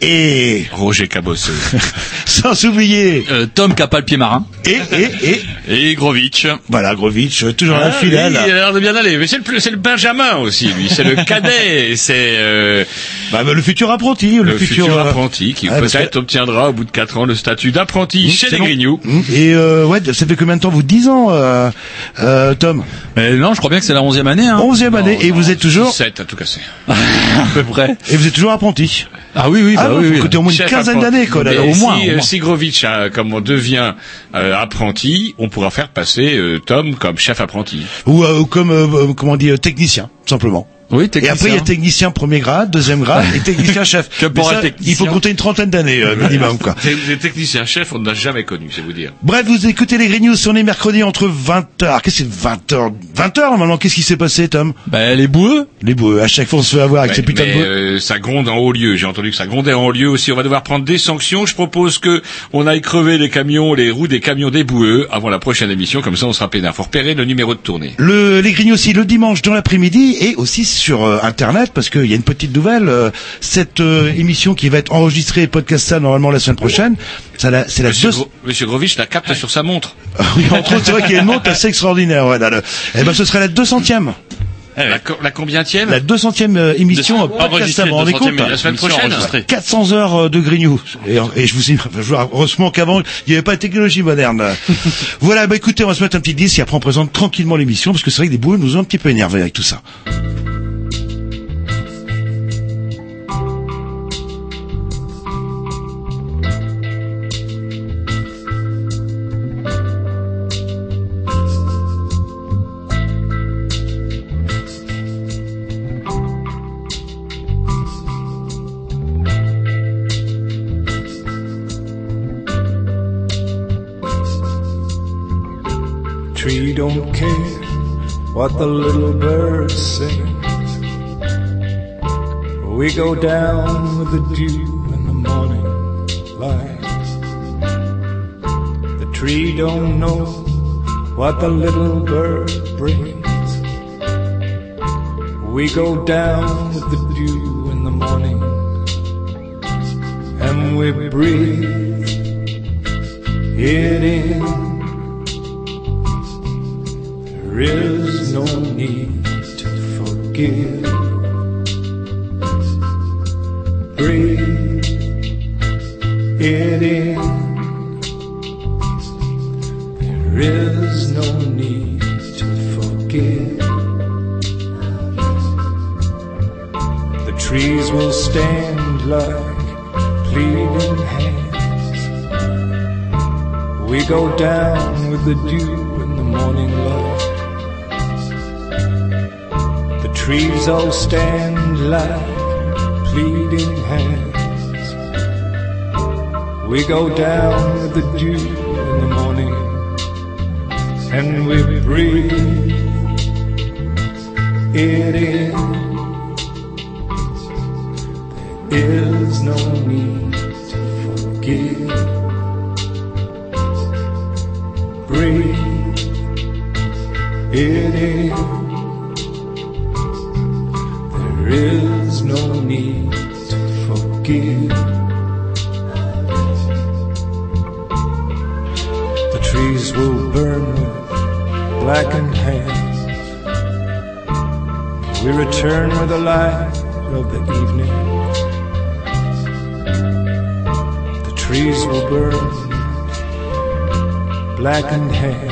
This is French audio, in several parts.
Et Roger Cabosseux. sans oublier Euh, Tom qui a pas le pied marin. et et et Et Grovitch. voilà Grovitch toujours Ah, un fidèle. il a l'air de bien aller. Mais c'est le, plus- c'est le Benjamin aussi, lui. C'est le cadet. C'est euh, Bah, bah, le futur apprenti, le, le futur, euh, apprenti qui parce peut-être que- obtiendra au bout de 4 ans le statut d'apprenti Mmh, chez c'est les. Grignoux. Mmh. Et euh, ouais, ça fait combien de temps vous 10 ans, euh, euh, Tom? Mais non, je crois bien que c'est la onzième année. Hein. 11e année et vous êtes toujours 7 à tout casser. à peu près. et vous êtes toujours apprenti. Ah oui, oui, Ah bah non, oui, oui. côté au moins une quinzaine d'années quoi. là, au si, moins. au euh, moins. si Grovitch, euh, comme on devient euh, apprenti, on pourra faire passer euh, Tom comme chef apprenti. Ou, euh, comme euh, euh, comment on dit euh, technicien simplement. Oui, Et technicien. après il y a technicien premier grade, deuxième grade et technicien chef. Que pour Mais un ça, technicien. Il faut compter une trentaine d'années euh, minimum quoi. Des techniciens chefs, on n'a jamais connu, c'est vous dire. Bref, vous écoutez les Grignoux, on est mercredi entre 20h. Qu'est-ce que c'est 20h 20h normalement, qu'est-ce qui s'est passé Tom? Bah, les boueux. Les boueux, à chaque fois on se fait avoir avec ces putains de boueux. euh, ça gronde en haut lieu. J'ai entendu que ça grondait en haut lieu aussi. On va devoir prendre des sanctions. Je propose que on aille crever les camions, les roues des camions des boueux avant la prochaine émission. Comme ça, on sera peinard. Faut repérer le numéro de tournée. Le, les Grignoux aussi le dimanche dans l'après-midi et aussi sur euh, internet parce qu'il y a une petite nouvelle. euh, cette euh, émission qui va être enregistrée et podcastée normalement la semaine prochaine, ça la- c'est la Monsieur, deux- Gro- Monsieur Grovitch la capte sur sa montre. oui, entre autres, c'est vrai qu'il y a une montre assez extraordinaire. Ouais, là, le- Eh ben, ce serait la 200e, La, co- la combientième la 200e euh, émission podcastée. Vous vous rendez compte la semaine prochaine. 400 heures de Grignoux. Et, et je vous dis, heureusement qu'avant, il n'y avait pas de technologie moderne. voilà, bah écoutez, on va se mettre un petit disque et après on présente tranquillement l'émission parce que c'est vrai que des boueux nous ont un petit peu énervés avec tout ça. Don't care what the little bird sings. We go down with the dew in the morning light. The tree don't know what the little bird brings. We go down with the dew in the morning and we breathe it in. Is no need to forgive. Breathe it in. There is no need to forgive. The trees will stand like pleading hands. We go down with the dew in the morning light. Trees all stand like pleading hands. We go down with the dew in the morning and we breathe it in. There is no need blackened hair.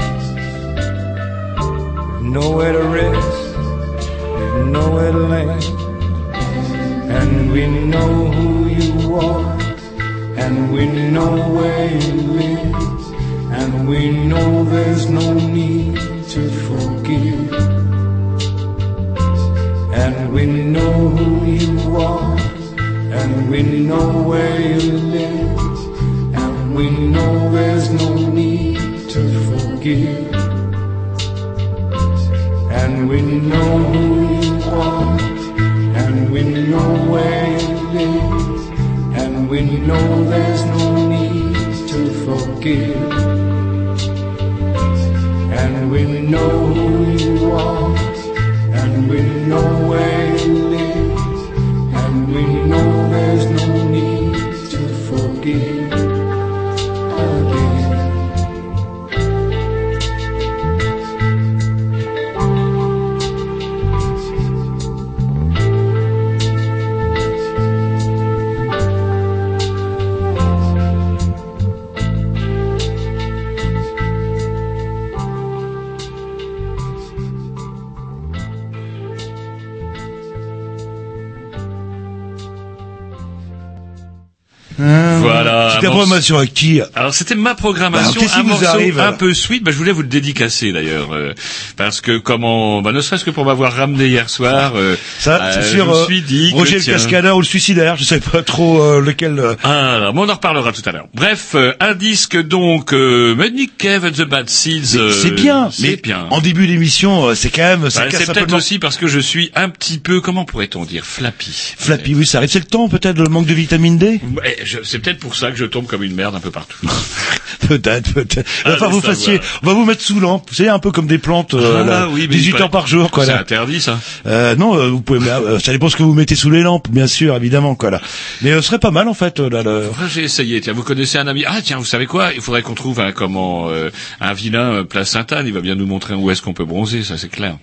À qui Alors c'était ma programmation, Bah, un vous morceau arrive, un peu sweet. Bah, je voulais vous le dédicacer d'ailleurs, euh, parce que comment, bah, ne serait-ce que pour m'avoir ramené hier soir, euh, Ça, euh, c'est je me euh, suis dit que, Roger le tiens, cascadeur ou le suicidaire, je sais pas trop euh, lequel. euh, Ah, alors, mais on en reparlera tout à l'heure. Bref, un disque donc, euh, Cave and the Bad Seeds. c'est bien, mais c'est bien. en début d'émission, c'est quand même, ça Bah, c'est peut-être aussi parce que je suis un petit peu, comment pourrait-on dire, flappy. Flappy, oui, ça arrive. C'est le temps, peut-être, le manque de vitamine D? Je- C'est peut-être pour ça que je tombe comme une merde un peu partout. Peut-être, peut-être. Ah, enfin, vous fassiez, on va vous mettre sous lampe. Vous savez, un peu comme des plantes, euh, Ah, là, oui, mais 18 il heures par jour, quoi. C'est Là. interdit ça. Euh, non, euh, vous pouvez, euh, ça dépend ce que vous mettez sous les lampes, bien sûr, évidemment, quoi. Là. Mais euh, ce serait pas mal, en fait, euh, là. Enfin, j'ai essayé. Tiens, vous connaissez un ami Ah tiens, vous savez quoi? Il faudrait qu'on trouve un comment euh, un vilain place Sainte-Anne. Il va bien nous montrer où est-ce qu'on peut bronzer. Ça, c'est clair.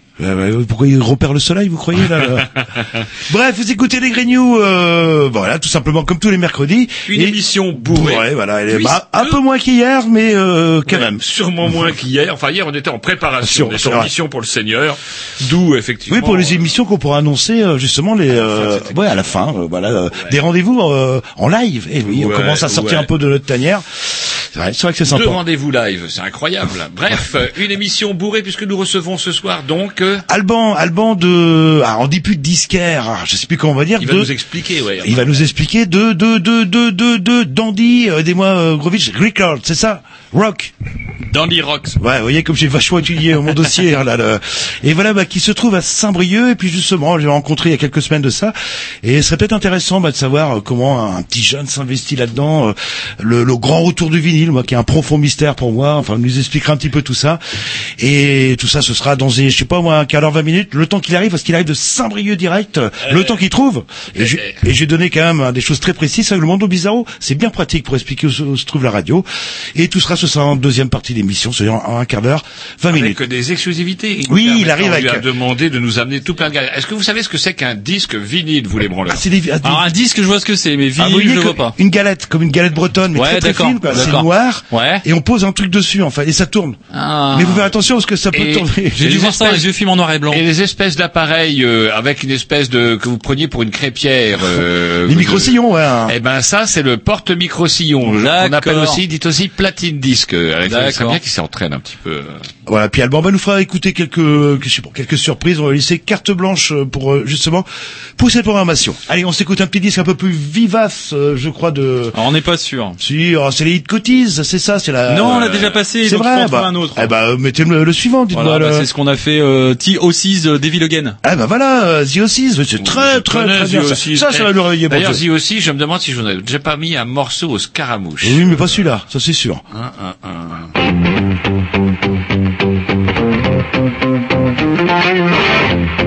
Pourquoi il repère le soleil, vous croyez là, Bref, vous écoutez les Grignoux, euh, voilà, tout simplement comme tous les mercredis. Une Et- émission bourrée. Ouais, voilà, elle est bah, un peu moins qu'hier, mais euh, quand Ouais, même. Sûrement moins qu'hier. Enfin, hier, on était en préparation. Vrai. mission pour le Seigneur. D'où, effectivement... Oui, pour les émissions qu'on pourra annoncer euh, justement les, euh, c'était ouais, à la fin, euh, voilà, euh, des rendez-vous euh, en live. Et oui, on commence à sortir un peu de notre tanière. C'est vrai, c'est vrai que c'est Deux sympa. rendez-vous live, c'est incroyable. Bref, euh, une émission bourrée puisque nous recevons ce soir donc... Alban, Alban de, ah, on dit plus de disquaire, ah, je sais plus comment on va dire. il va nous expliquer, ouais. il va nous expliquer de de de de de de Dandy, euh, aidez-moi euh, Grovitch, Record, c'est ça, Rock. Dandy Rocks. Ouais, vous voyez comme j'ai vachement étudié mon dossier hein, là, le- Et voilà, bah, qui se trouve à Saint-Brieuc. Et puis justement, j'ai rencontré il y a quelques semaines de ça. Et ce serait peut-être intéressant bah, de savoir euh, comment un, petit jeune s'investit là-dedans. euh, le, le grand retour du vinyle, moi, qui est un profond mystère pour moi. Enfin, nous expliquera un petit peu tout ça. Et tout ça, ce sera dans, je sais pas moi, un quart d'heure, 20 minutes, le temps qu'il arrive, parce qu'il arrive de Saint-Brieuc direct, euh, le temps qu'il trouve. Et, j'ai donné quand même hein, des choses très précises. Avec le Mondo Bizarro, c'est bien pratique pour expliquer où se trouve la radio. Et tout sera, ce sera en deuxième partie d'émission, c'est-à-dire en un quart d'heure, 20 minutes. Avec des exclusivités. Oui, il arrive on lui avec- a demandé de nous amener tout plein de gars. Est-ce que vous savez ce que c'est qu'un disque vinyle, vous les branleurs Ah, c'est des, ah, Alors un disque, je vois ce que c'est, mais ah, vinyle, voyez je vois pas. Une galette, comme une galette bretonne, mais Ouais, très très fine, quoi. C'est noir. Ouais. Et on pose un truc dessus, enfin, et ça tourne. Ah. Mais vous faites attention parce que ça peut Et- tourner. J'ai dû les voir ça les vieux films en noir et blanc. Et les espèces d'appareils euh, avec une espèce de que vous preniez pour une crêpière. Euh, Les micro-sillons, ouais. hein. Eh ben ça c'est le porte micro-sillon. On appelle aussi, dit aussi platine disque. Alex D'accord. serait bien qu'il s'entraîne un petit peu. euh. Voilà, puis Alban nous fera écouter quelques, euh, je sais pas, quelques surprises. On va laisser carte blanche euh, pour euh, justement pour cette programmation. Allez, on s'écoute un petit disque un peu plus vivace, euh, je crois de. Alors, on n'est pas sûr. Si, oh, c'est les hit cotises, c'est ça, c'est la. Non, on l'a déjà passé, C'est vrai. Bah, un autre. Eh bah, mettez le, le suivant, dites-moi. Voilà, bah, le- c'est ce qu'on a fait euh, T06 euh, Devil Again. Ah bah voilà, euh, The Oasis, c'est très très très bien. The Ça, ça, ça va Eh, nous réveiller. D'ailleurs. Zi aussi, je me demande si je n'ai déjà pas mis un morceau au scaramouche. Oui, mais pas celui-là, ça c'est sûr. Un, un, un. C'est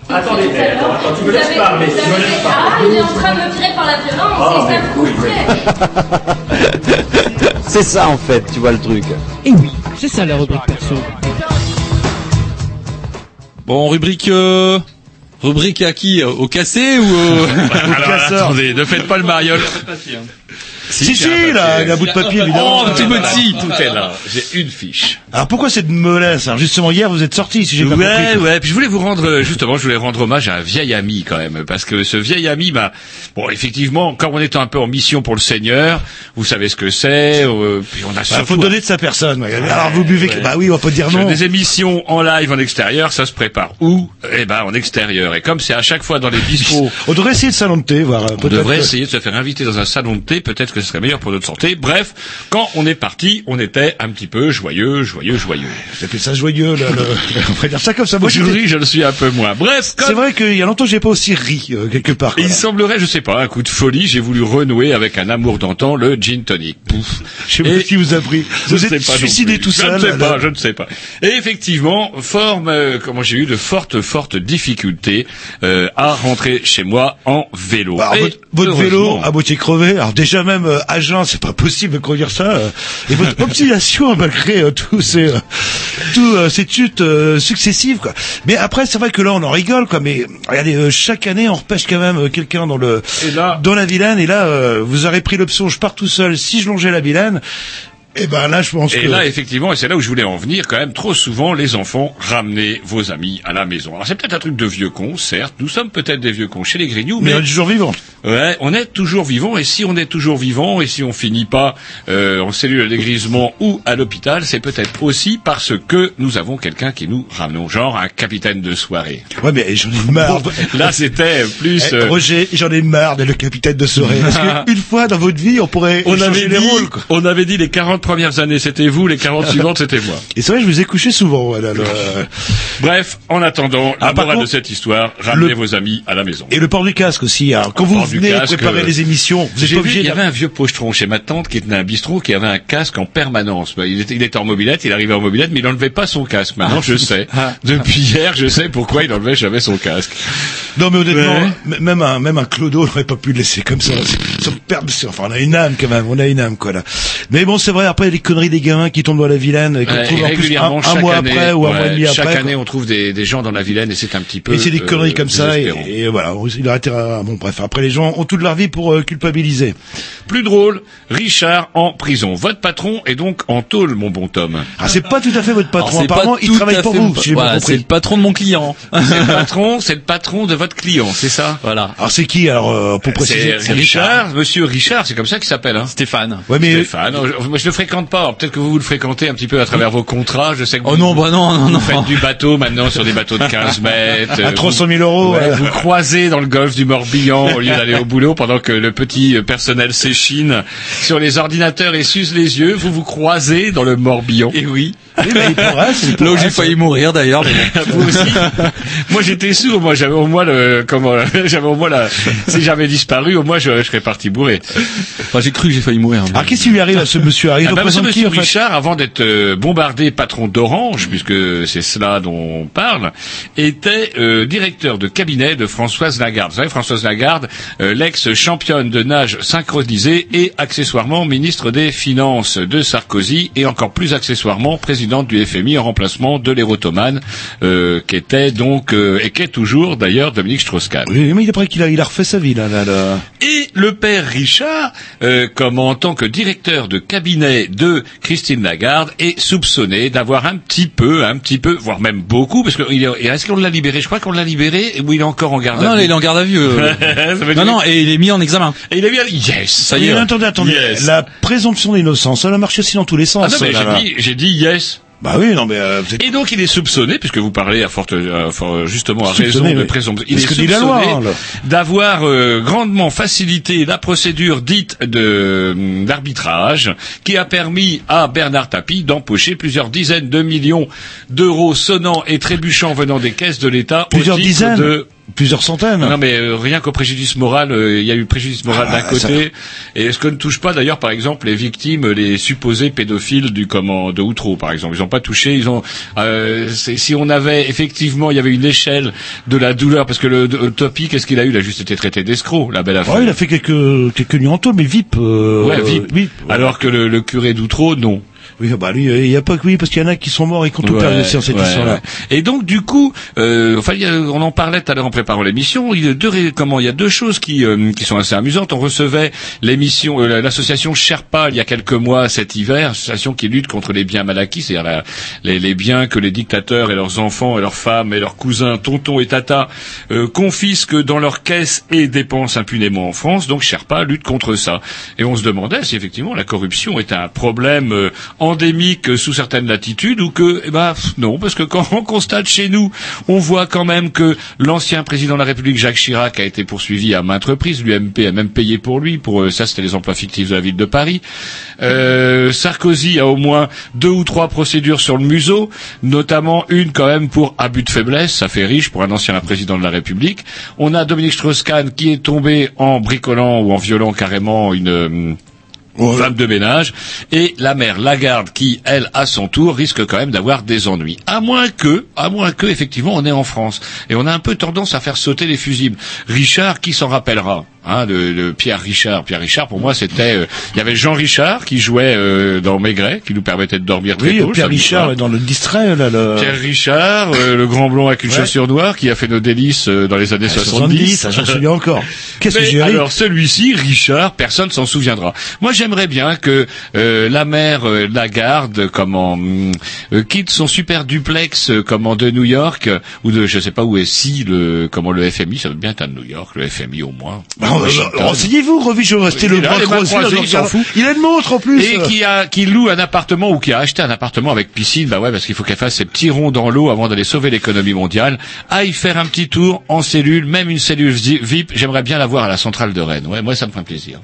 Attendez, attends, tu me laisses parler, tu me laisses Ah, il est en train de me tirer par la violence, c'est ça le coup C'est ça en fait, tu vois le truc. Et oui, c'est ça la rubrique perso. Bon, rubrique... Euh... Rubrique à qui Au cassé ou au... Alors, attendez, ne faites pas le mariole. Si, si, là, il y a un bout de papier, évidemment. Oh, petit Tout est là. J'ai une fiche. Alors pourquoi cette mollesse Alors justement, hier, vous êtes sortis, si j'ai pas Ouais, compris. ouais. Puis je voulais vous rendre, euh, justement, je voulais rendre hommage à un vieil ami quand même, parce que ce vieil ami, bah, bon, effectivement, comme on est un peu en mission pour le Seigneur, vous savez ce que c'est. euh, puis on a Bah, surtout faut donner de sa personne. ouais. Alors vous buvez, ouais. bah oui, on pas dire non. des émissions en live en extérieur, ça se prépare où? Eh ben en extérieur. Et comme c'est à chaque fois dans les bistrots, On devrait essayer de salon de thé, voir. euh, on devrait que- essayer de se faire inviter dans un salon de thé. Peut-être que que ce serait meilleur pour notre santé. Bref, quand on est parti, on était un petit peu joyeux, joyeux, joyeux. Vous appelez ça joyeux, là, le- on va dire ça comme ça. Moi, j'étais- Aujourd'hui, je le suis un peu moins. Bref, C'est vrai qu'il y a longtemps, j'ai pas aussi ri, euh, quelque part. il semblerait, je sais pas, un coup de folie, j'ai voulu renouer avec un amour d'antan, le gin tonic. Pouf. Je sais pas qui vous a pris. Je Vous êtes suicidé tout seul. Je ne sais pas, je ne sais pas. Et effectivement, forme, euh, comment j'ai eu de fortes, fortes difficultés euh, à rentrer chez moi en vélo. Alors, Et votre, vélo à moitié crevé. Alors déjà même euh, à jeun, c'est pas possible de conduire ça. euh, et votre obstination malgré euh, tous ces euh, tous euh, ces chutes euh, successives quoi. Mais après c'est vrai que là on en rigole quoi. Mais regardez euh, chaque année on repêche quand même euh, quelqu'un dans le là- dans la Vilaine et là euh, vous aurez pris l'option je pars tout seul. Si je longeais la Vilaine, et ben là je pense Et que là, effectivement, et c'est là où je voulais en venir, quand même, trop souvent, les enfants, ramenez vos amis à la maison. Alors, c'est peut-être un truc de vieux cons, certes, nous sommes peut-être des vieux cons chez les Grignoux, mais mais on est toujours vivant. Ouais, on est toujours vivant et si on est toujours vivant et si on finit pas euh, en cellule à dégrisement ou à l'hôpital, c'est peut-être aussi parce que nous avons quelqu'un qui nous ramenons, genre un capitaine de soirée. Ouais mais j'en ai marre. Là, c'était plus. Eh, euh, Roger, j'en ai marre d'être le capitaine de soirée. Parce qu'une fois dans votre vie, on pourrait on avait les dit, rôles. Quoi. on avait dit les 40 premières années c'était vous, les 40 suivantes c'était moi. Et c'est vrai, je vous ai couché souvent. Le- Bref, en attendant, la Ah, morale de cette histoire, ramenez le- vos amis à la maison. Et le port du casque aussi. Alors, quand Le vous venez casque, préparer euh, les émissions, vous êtes obligé il y avait un vieux pochetron chez ma tante qui tenait un bistrot qui avait un casque en permanence. Bah, Il était, il était en mobilette, il arrivait en mobilette, mais il enlevait pas son casque. Maintenant, je sais. Depuis hier, je sais pourquoi il enlevait jamais son casque. Non, mais honnêtement, Ouais. même un, même un Clodo n'aurait pas pu le laisser comme ça. Enfin, on a une âme quand même, on a une âme, quoi, là. Mais bon, c'est vrai, après, il y a les conneries des gamins qui tombent dans la vilaine, et qu'on Ouais, trouve et en plus un, régulièrement, un chaque mois année, après ou un ouais, mois et demi chaque après. année, quoi. on trouve des, des gens dans la Vilaine et c'est un petit peu. Et c'est des euh, conneries comme ça, et, voilà, il a intérêt à, bon, bref, après, les gens ont toute leur vie pour euh, culpabiliser. Plus drôle, Richard en prison. Votre patron est donc en tôle, mon bon Tom. Ah, c'est pas tout à fait votre patron, apparemment, il travaille pour vous, si Voilà, c'est le patron de mon client. C'est le patron, c'est le patron de votre client, c'est ça? Voilà. Alors, c'est qui, alors, euh, pour préciser? C'est Richard, monsieur Richard, c'est comme ça qu'il s'appelle, hein. Stéphane. Ouais, mais, Stéphane, je, moi je le fréquente pas. Alors, Peut-être que vous, vous le fréquentez un petit peu à travers vos contrats. Je sais que Oh vous, non, bah non, non, vous non. faites du bateau maintenant sur des bateaux de 15 mètres. à Euh, 300 000 euros, Ouais, vous croisez dans le golfe du Morbihan au lieu d'aller au boulot pendant que le petit euh, personnel s'échine sur les ordinateurs et suce les yeux. Vous vous croisez dans le Morbihan. Et oui. Oui, mais il progresse, il Là où j'ai failli mourir d'ailleurs. mais. Vous aussi. moi j'étais sourd. Moi j'avais au moins le comment j'avais au moins la si j'avais disparu au moins je, je serais parti bourré. Enfin, j'ai cru que j'ai failli mourir. mais- Alors, qu'est-ce qui lui arrive à ce monsieur Il Ah bah, monsieur, représente qui, monsieur en fait? Richard, avant d'être euh, bombardé patron d'Orange, puisque c'est cela dont on parle, était euh, directeur de cabinet de Françoise Lagarde. Vous savez, Françoise Lagarde, euh, l'ex-championne de nage synchronisée et accessoirement ministre des Finances de Sarkozy et encore plus accessoirement présidente du FMI en remplacement de l'érotomane, euh, qui était donc euh, et qui est toujours d'ailleurs Dominique Strauss-Kahn. Oui, mais il est prêt qu'il a, il a refait sa vie, là, là, là. Et le père Richard, euh, comme en tant que directeur de cabinet de Christine Lagarde, est soupçonné d'avoir un petit peu, un petit peu, voire même beaucoup, parce que il est, est-ce qu'on l'a libéré? Je crois qu'on l'a libéré, ou il est encore en garde Ah non, à là, vue il est en garde à vue. euh. Ça veut non, dire- non, et il est mis en examen. Et il a bien yes. Ça y est. attendez, attendez. Yes. La présomption d'innocence, elle a marché aussi dans tous les sens. Ah non, mais là, j'ai là. dit, j'ai dit yes. Bah oui, non, mais euh. Et donc il est soupçonné, puisque vous parlez à forte, fort- justement à Soupçonné, raison de oui. présomption, il est soupçonné hein, d'avoir euh, grandement facilité la procédure dite de hum, d'arbitrage, qui a permis à Bernard Tapie d'empocher plusieurs dizaines de millions d'euros sonnants et trébuchants venant des caisses de l'État au titre dizaines de Plusieurs centaines non mais euh, rien qu'au préjudice moral, euh, il y a eu préjudice moral Ah, d'un côté. Et est-ce qu'on ne touche pas d'ailleurs, par exemple, les victimes, les supposés pédophiles du comment de Outreau, par exemple, ils n'ont pas touché. Ils ont. euh, si on avait effectivement, il y avait une échelle de la douleur, parce que le, le Topi, qu'est-ce qu'il a eu? Il a juste été traité d'escroc, la belle affaire. Ouais, il a fait quelques, quelques tôle, mais VIP. Euh, Ouais, VIP. VIP. Alors que le, le curé d'Outreau, non. Oui, bah lui, il y a pas que oui, parce qu'il y en a qui sont morts et qui ont tout Ouais, perdu dans cette ouais, histoire-là. ouais. Et donc du coup, euh, enfin, a- on en parlait tout à l'heure en préparant l'émission. Il y a deux comment il y a deux choses qui euh, qui sont assez amusantes. On recevait l'émission, euh, l'association Sherpa il y a quelques mois cet hiver, association qui lutte contre les biens mal acquis, c'est-à-dire les, les biens que les dictateurs et leurs enfants et leurs femmes et leurs cousins, tontons et tatas euh, confisquent dans leurs caisses et dépensent impunément en France. Donc Sherpa lutte contre ça. Et on se demandait si effectivement la corruption est un problème euh, endémique euh, sous certaines latitudes ou que, eh ben, non, parce que quand on constate chez nous, on voit quand même que l'ancien président de la République, Jacques Chirac, a été poursuivi à maintes reprises. L'UMP a même payé pour lui. Pour euh, ça, c'était les emplois fictifs de la ville de Paris. Euh, Sarkozy a au moins deux ou trois procédures sur le museau, notamment une quand même pour abus de faiblesse. Ça fait riche pour un ancien président de la République. On a Dominique Strauss-Kahn qui est tombé en bricolant ou en violant carrément une euh, femme de ménage, et la mère Lagarde qui, elle, à son tour, risque quand même d'avoir des ennuis. À moins que, à moins que, effectivement, on est en France. Et on a un peu tendance à faire sauter les fusibles. Richard, qui s'en rappellera Hein, de, de Pierre Richard. Pierre Richard, pour moi, c'était. euh, Il y avait Jean Richard qui jouait euh, dans Maigret, qui nous permettait de dormir très Oui, tôt. Pierre Richard soir. est dans le distrait, là, le... Pierre Richard, euh, le grand blond avec une Ouais. chaussure noire, qui a fait nos délices euh, dans les années 70. ça, j'en souviens encore. Qu'est-ce que j'ai alors celui-ci, Richard, personne s'en souviendra. Moi, j'aimerais bien que euh, la mère euh, Lagarde, comment, quitte son super duplex, euh, comment de New York ou de, je sais pas où est si le, comment le FMI, ça veut bien être à New York, le FMI au moins. Bah, Renseignez-vous, Rovi, je Oui, le bras croisé, s'en fout. Il a une montre en plus. Et qui a, qui loue un appartement ou qui a acheté un appartement avec piscine, bah ouais, parce qu'il faut qu'elle fasse ses petits ronds dans l'eau avant d'aller sauver l'économie mondiale. Aille faire un petit tour en cellule, même une cellule VIP. J'aimerais bien la voir à la centrale de Rennes. Ouais, moi ça me ferait plaisir.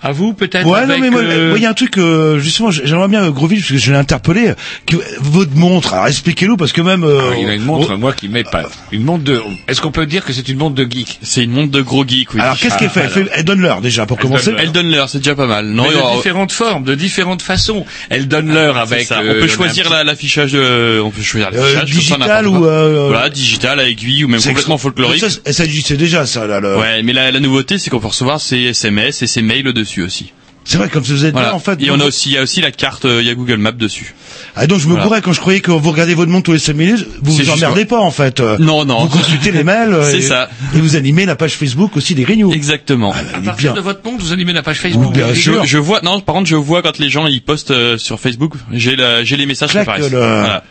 À vous peut-être Ouais, avec, non, mais moi, euh, il y a un truc, euh, justement, j'aimerais bien, euh, Groville, parce que je l'ai interpellé, que votre montre, alors expliquez-nous, parce que même... euh, Ah, il a une montre, oh, moi qui m'épate. Une montre de. Est-ce qu'on peut dire que c'est une montre de geek C'est une montre de gros geek, oui. alors, qu'est-ce qu'elle fait elle, fait elle donne l'heure, déjà, pour Elle commencer. donne. Elle donne l'heure, c'est déjà pas mal. Non, Mais il y de aura- différentes formes, de différentes façons. Elle donne l'heure C'est avec. ça. euh, on peut choisir l'affichage de, on peut choisir Euh, l'affichage. digital ou... Euh, Voilà, digital, à aiguille ou même complètement folklorique. Ça, ça, déjà, ça, là, le- Ouais, mais la, la nouveauté, c'est qu'on peut recevoir ses SMS et ses mails dessus aussi. C'est vrai, comme vous êtes Voilà. là, en fait. et on a aussi, il y a aussi la carte, euh, il y a Google Maps dessus. Ah, donc je me Voilà. courais quand je croyais que vous regardez votre montre tous les 5 minutes, vous vous emmerdez pas, en fait. Non, non. Vous consultez les mails. C'est et- ça. Et vous animez la page Facebook aussi des Grignoux. Exactement. À Il est partir bien. de votre montre, vous animez la page Facebook. Bien sûr. Je, je vois, non, par contre, je vois quand les gens ils postent euh, sur Facebook, j'ai la, j'ai les messages qui Clac, apparaissent. le- Voilà.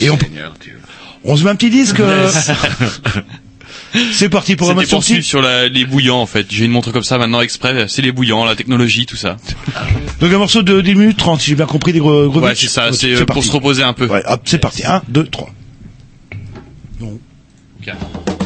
Et on, Seigneur Dieu. on se met un petit disque. C'est parti pour un match sorti. sur la, les bouillants en fait. J'ai une montre comme ça maintenant exprès. C'est les bouillants, la technologie, tout ça. Donc un morceau de 10 minutes 30, si j'ai bien compris, des gros, gros Ouais, c'est ça. C'est euh, pour parti. se reposer un peu. Ouais, hop, c'est parti. 1, 2, 3. I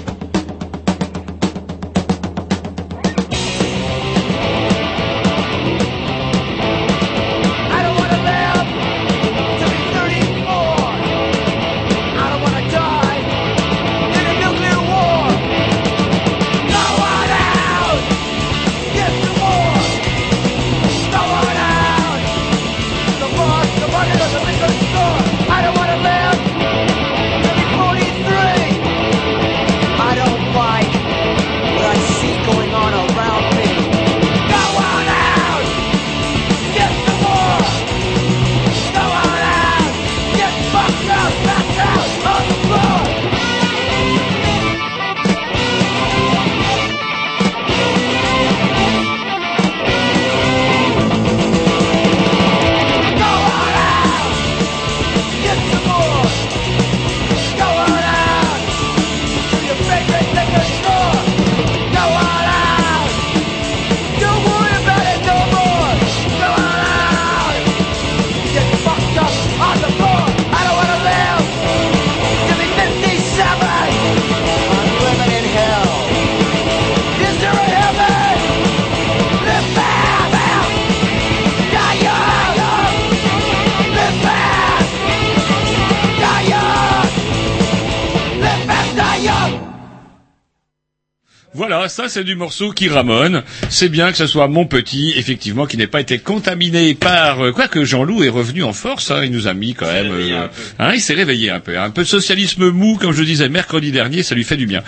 Voilà, ça c'est du morceau qui ramone. C'est bien que ce soit mon petit, effectivement, qui n'ait pas été contaminé par... Euh, Quoique Jean-Loup est revenu en force, hein, il nous a mis quand même... euh, hein, il s'est réveillé un peu. Un peu de socialisme mou, comme je disais mercredi dernier, ça lui fait du bien.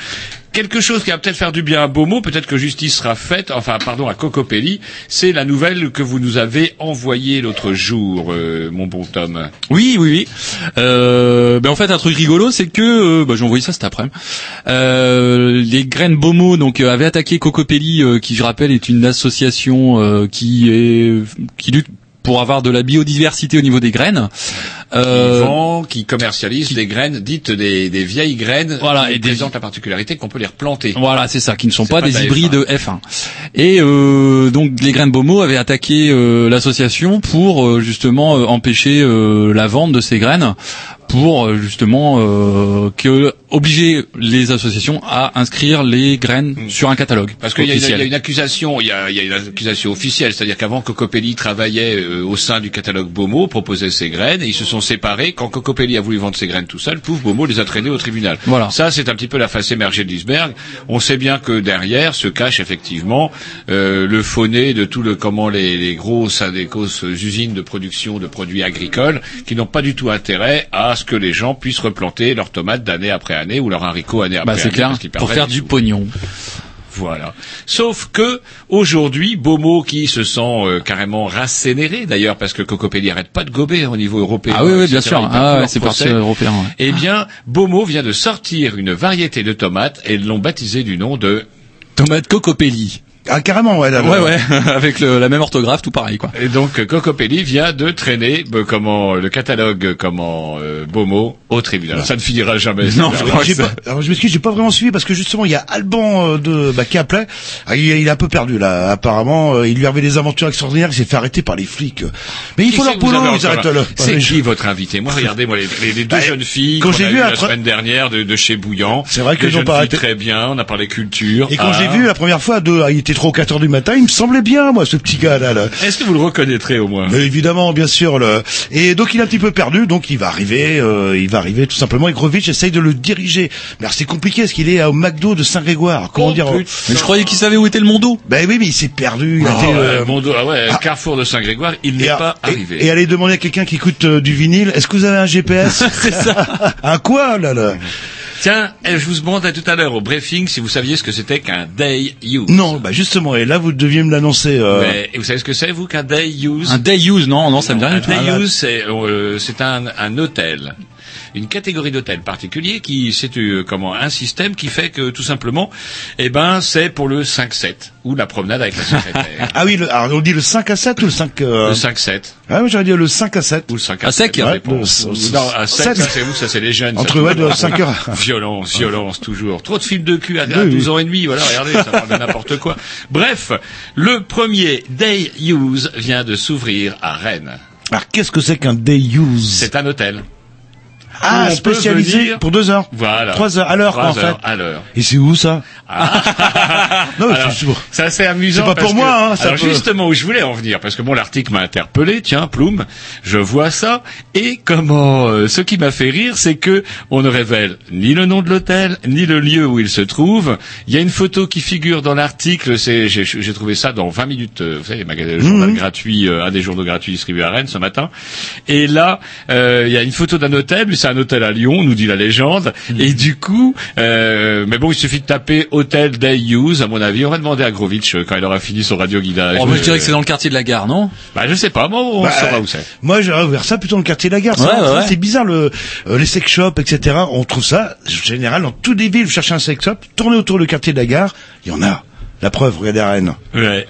Quelque chose qui va peut-être faire du bien à Beaumont, peut-être que justice sera faite, enfin pardon, à Cocopelli, c'est la nouvelle que vous nous avez envoyée l'autre jour, euh, mon bon Tom. Oui, oui, oui. Euh, ben en fait, un truc rigolo, c'est que euh, bah, j'ai envoyé ça cet après-midi. Euh, les graines Bomo donc euh, avaient attaqué Cocopelli, euh, qui je rappelle est une association qui est qui lutte pour avoir de la biodiversité au niveau des graines. Qui Euh, vend, qui commercialise des graines dites des, des vieilles graines. Voilà, qui et des- présentent la particularité qu'on peut les replanter. Voilà, c'est ça, qui ne sont pas, pas de des hybrides F1. F1. Et euh, donc les graines Bomo avaient attaqué euh, l'association pour euh, justement euh, empêcher euh, la vente de ces graines, pour justement euh, que obliger les associations à inscrire les graines sur un catalogue. Parce qu'il y, a une- il y a une accusation, il y a, y a une accusation officielle, c'est-à-dire qu'avant Cocopelli travaillait euh, au sein du catalogue Bomo, proposait ses graines, et ils se sont séparés. Quand Cocopelli a voulu vendre ses graines tout seul, pouf, Bomo les a traînés au tribunal. Voilà. Ça, c'est un petit peu la face émergée de l'iceberg. On sait bien que derrière se cache effectivement euh, le fauné de tout le comment les, les grosses, des grosses usines de production de produits agricoles qui n'ont pas du tout intérêt à ce que les gens puissent replanter leurs tomates d'année après année ou leurs haricots année après Bah, année. clair, parce pour faire du pognon. Voilà. Sauf que aujourd'hui, Bomo, qui se sent euh, carrément rassénéré, d'ailleurs, parce que Cocopelli arrête pas de gober au niveau européen. Ah oui, oui, etc., bien sûr. Ah, leur c'est parti européen. ouais. Eh bien, Bomo vient de sortir une variété de tomates et l'ont baptisée du nom de Tomate Cocopelli. Ah, carrément, ouais. là, Ouais, ouais, avec le- la même orthographe, tout pareil, quoi. et donc Cocopelli vient de traîner euh, comment le catalogue euh, comment euh, Bomo au tribunal. Ça ne finira jamais. Non, je crois que pas, alors je m'excuse, j'ai pas vraiment suivi parce que justement il y a Alban euh, de bah, qui appelait. Ah, il, il est un peu perdu là. Apparemment, euh, il lui avait des aventures extraordinaires. Il s'est fait arrêter par les flics. Mais il faut leur boulot. Ils arrêtent là. C'est qui votre invité Moi, regardez, moi les, les- les deux Bah, jeunes filles quand j'ai vu la semaine dernière de, de chez Bouillant. C'est vrai que filles arrêté. très bien. On a parlé culture. Et quand Ah. j'ai vu la première fois, deux, ah, il était trop 4 heures du matin, il me semblait bien, moi, ce petit gars là. là. Est-ce que vous le reconnaîtrez au moins Mais évidemment, bien sûr. Le... Et donc il est un petit peu perdu, donc il va arriver, euh, il va arriver tout simplement. Et Grovitch essaye de le diriger. Mais alors, c'est compliqué, parce qu'il est au McDo de Saint-Grégoire. Comment Oh, dire putain. Mais je croyais qu'il savait où était le Mondo. Ben oui, mais il s'est perdu. Il a Ah euh, bon, ah ouais, ah. Carrefour de Saint-Grégoire, il n'est pas et- arrivé. Et, aller demander à quelqu'un qui écoute euh, du vinyle, est-ce que vous avez un GPS C'est ça. un quoi là là? Tiens, eh, je vous demandais tout à l'heure au briefing si vous saviez ce que c'était qu'un day use. Non, bah justement. Et là, vous deviez me l'annoncer. euh, Mais, et vous savez ce que c'est, vous, qu'un day use? Un day use, non, non, ça me dit rien Un day use, c'est euh, c'est un, un hôtel. Une catégorie d'hôtel particulier qui c'est euh, comment un système qui fait que tout simplement eh ben c'est pour le 5-7 ou la promenade avec la secrétaire. Ah oui, le, alors on dit le 5 à 7 ou le 5 euh... le 5-7 Ah oui, j'aurais dit le 5 à 7. ou le 5 À sec ça Ouais, dépend. le- ce- Non, à 7, sept. ça c'est vous, ça c'est les jeunes. Entre ouais, de 5 heures. Violence, violence toujours. Trop de films de cul à, à Oui, oui. 12 ans et demi, voilà, regardez, ça parle de n'importe quoi. Bref, le premier Day Use vient de s'ouvrir à Rennes. Alors qu'est-ce que c'est qu'un day use? C'est un hôtel. Ah, spécialisé venir- pour deux heures. Voilà. Trois heures à l'heure, en fait. à l'heure. Et c'est où ça Ah. Non, c'est- c'est assez amusant. C'est pas pour moi, hein, ça alors peut- justement où je voulais en venir, parce que bon l'article m'a interpellé, tiens, Ploum, je vois ça, et comment euh, ce qui m'a fait rire, c'est que on ne révèle ni le nom de l'hôtel, ni le lieu où il se trouve. Il y a une photo qui figure dans l'article, c'est j'ai trouvé ça dans 20 minutes, euh, vous savez, le journal gratuit, euh, un des journaux gratuits distribués à Rennes ce matin. Et là, euh, il y a une photo d'un hôtel, mais c'est un hôtel à Lyon, nous dit la légende. Et du coup, euh, mais bon, il suffit de taper hôtel day use, à mon avis. On va demander à Grovitch euh, quand il aura fini son radio guidage. Oh, moi, je Euh, dirais que c'est dans le quartier de la gare, non? Bah, je sais pas, moi, on Bah, saura où c'est. Moi, j'aurais ouvert ça plutôt dans le quartier de la gare. Ouais, ça, ouais. C'est bizarre, le, euh, les sex shops, etc. On trouve ça, en général, dans toutes les villes, vous cherchez un sex shop, tournez autour du quartier de la gare, il y en a. La preuve, regardez à Rennes. Ouais.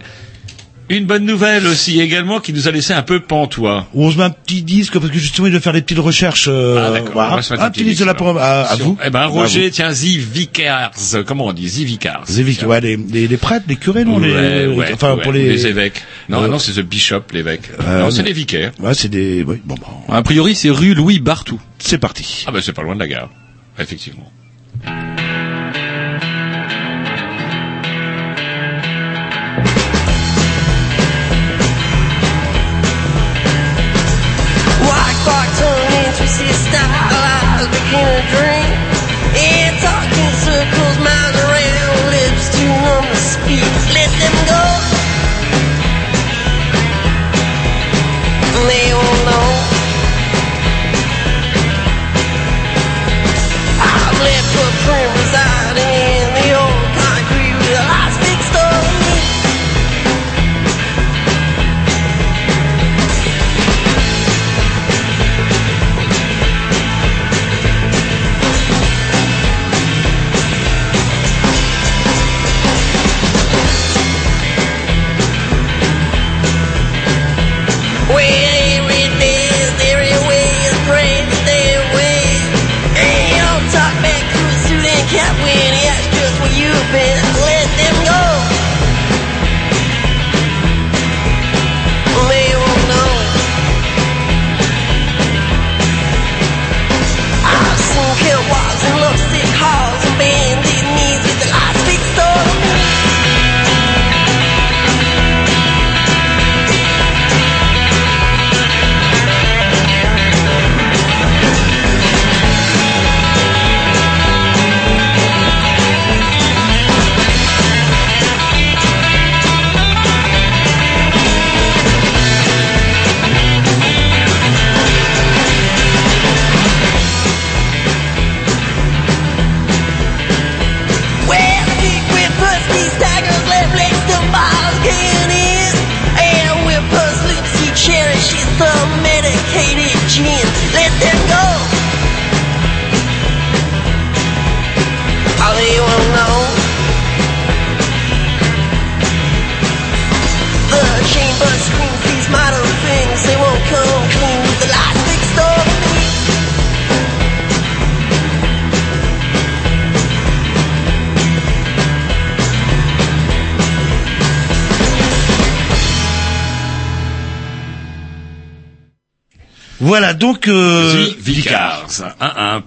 Une bonne nouvelle aussi également qui nous a laissé un peu pantois. Où on se met un petit disque, parce que justement, il doit faire des petites recherches. Euh, Ah, d'accord. voilà. Un petit disque de la pro- à, vous. Eh ben, Roger, vous. tiens, Zivicars. Comment on dit? Zivicars. Vu, ouais, les, les, les prêtres, les curés, non Ouais, les, ouais, Enfin, ouais, pour ou les... les évêques. Non, Euh, non, c'est the bishop, l'évêque. Euh, non, c'est les vicaires. Ouais, c'est des... Oui, bon, bon, A priori, c'est rue Louis Bartou. c'est parti. Ah ben, c'est pas loin de la gare. Effectivement.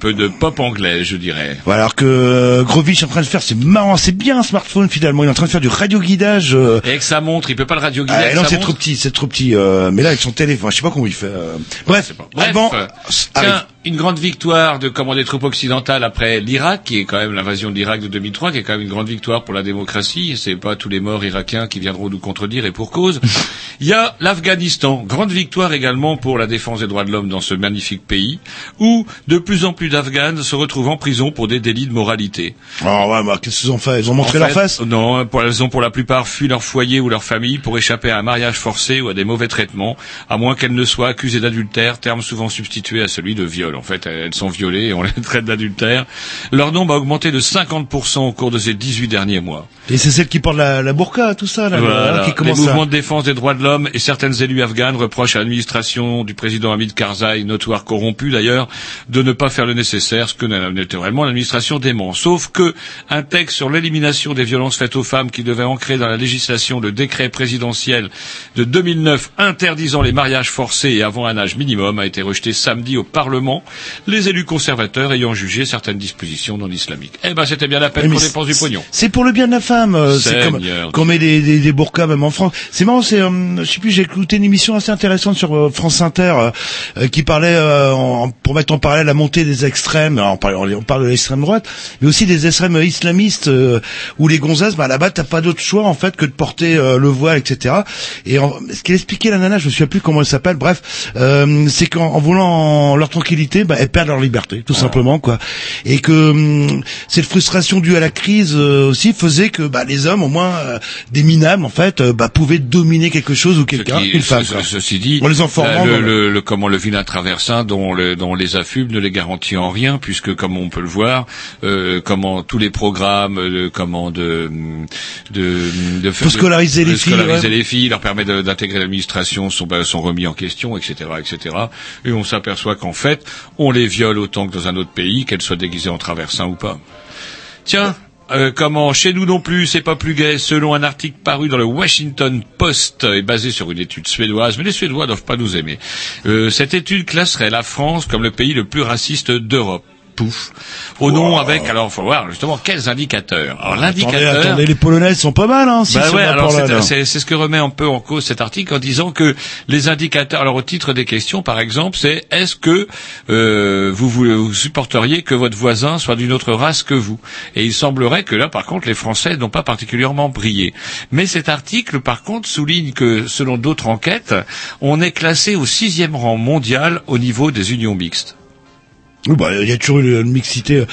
Peu de pop anglais, je dirais. Voilà, alors que euh, Grovitch est en train de faire, c'est marrant, c'est bien un smartphone finalement. Il est en train de faire du radioguidage. Euh, Et avec sa montre, il peut pas le radio guider ah, avec non, c'est trop petit, c'est trop petit. euh, mais là, avec son téléphone, je sais pas comment il fait. euh. Bref, Bref, Alban, arrive. tiens, une grande victoire de comment des troupes occidentales après l'Irak, qui est quand même l'invasion de l'Irak de 2003, qui est quand même une grande victoire pour la démocratie. C'est pas tous les morts irakiens qui viendront nous contredire et pour cause. Il y a l'Afghanistan, grande victoire également pour la défense des droits de l'homme dans ce magnifique pays, où de plus en plus d'Afghans se retrouvent en prison pour des délits de moralité. Oh ouais, bah, qu'est-ce qu'ils ont fait? Ils ont montré En leur fait, face? Non, pour, elles ont pour la plupart fui leur foyer ou leur famille pour échapper à un mariage forcé ou à des mauvais traitements, à moins qu'elles ne soient accusées d'adultère, terme souvent substitué à celui de viol. En fait, elles sont violées et on les traite d'adultère. Leur nombre a augmenté de 50% au cours de ces 18 derniers mois. Et c'est celle qui porte la, la burqa, tout ça, là, Voilà. là, qui Les commence mouvements à... de défense des droits de l'homme et certaines élus afghanes reprochent à l'administration du président Hamid Karzai, notoire corrompu d'ailleurs, de ne pas faire le nécessaire, ce que naturellement l'administration dément. Sauf que un texte sur l'élimination des violences faites aux femmes qui devait ancrer dans la législation le décret présidentiel de 2009 interdisant les mariages forcés et avant un âge minimum a été rejeté samedi au Parlement, les élus conservateurs ayant jugé certaines dispositions non islamiques. Eh ben c'était bien la peine qu'on dépense du pognon. C'est pour le bien de la femme. euh, C'est comme qu'on met des, des, des burqas même en France. C'est marrant. C'est, euh, je sais plus. J'ai écouté une émission assez intéressante sur euh, France Inter euh, euh, qui parlait euh, en- pour mettre en parallèle la montée des extrêmes. Alors, on, parle, on parle de l'extrême droite, mais aussi des extrêmes islamistes euh, où les gonzesses, bah là-bas, t'as pas d'autre choix en fait que de porter euh, le voile, etc. Et en- ce qu'elle expliquait la nana, je me souviens plus comment elle s'appelle. Bref, euh, c'est qu'en en voulant leur tranquillité, bah, elles perdent leur liberté, tout simplement, quoi. Et que hum, cette frustration due à la crise euh, aussi faisait que bah, les hommes, au moins euh, des minables, en fait, euh, bah, pouvaient dominer quelque chose ou quelqu'un, une femme. ce- ceci dit, En les informant, le, voilà. le, le- comment le vilain traversin dont, le, dont les affubes ne les garantit en rien, puisque comme on peut le voir, euh, comment tous les programmes, euh, comment de de, de Faut scolariser de les filles, scolariser ouais. les filles, leur permettre de- d'intégrer l'administration, sont, bah, sont remis en question, etc., etc. Et on s'aperçoit qu'en fait, on les viole autant que dans un autre pays, qu'elles soient déguisées en traversin ou pas. Tiens, euh, comment chez nous non plus, c'est pas plus gai. Selon un article paru dans le Washington Post et basé sur une étude suédoise, mais les Suédois doivent pas nous aimer. Euh, cette étude classerait la France comme le pays le plus raciste d'Europe. Pouf. Au nom avec, alors faut voir justement quels indicateurs. Alors l'indicateur. attendez, les Polonaises sont pas mal, hein. si Bah ouais, alors c'est- c'est c'est ce que remet un peu en cause cet article en disant que les indicateurs, alors au titre des questions par exemple, c'est est-ce que euh, vous, vous vous supporteriez que votre voisin soit d'une autre race que vous? Et il semblerait que là par contre les Français n'ont pas particulièrement brillé. Mais cet article par contre souligne que selon d'autres enquêtes, on est classé au sixième rang mondial au niveau des unions mixtes. Bah, il y a toujours une, mixité.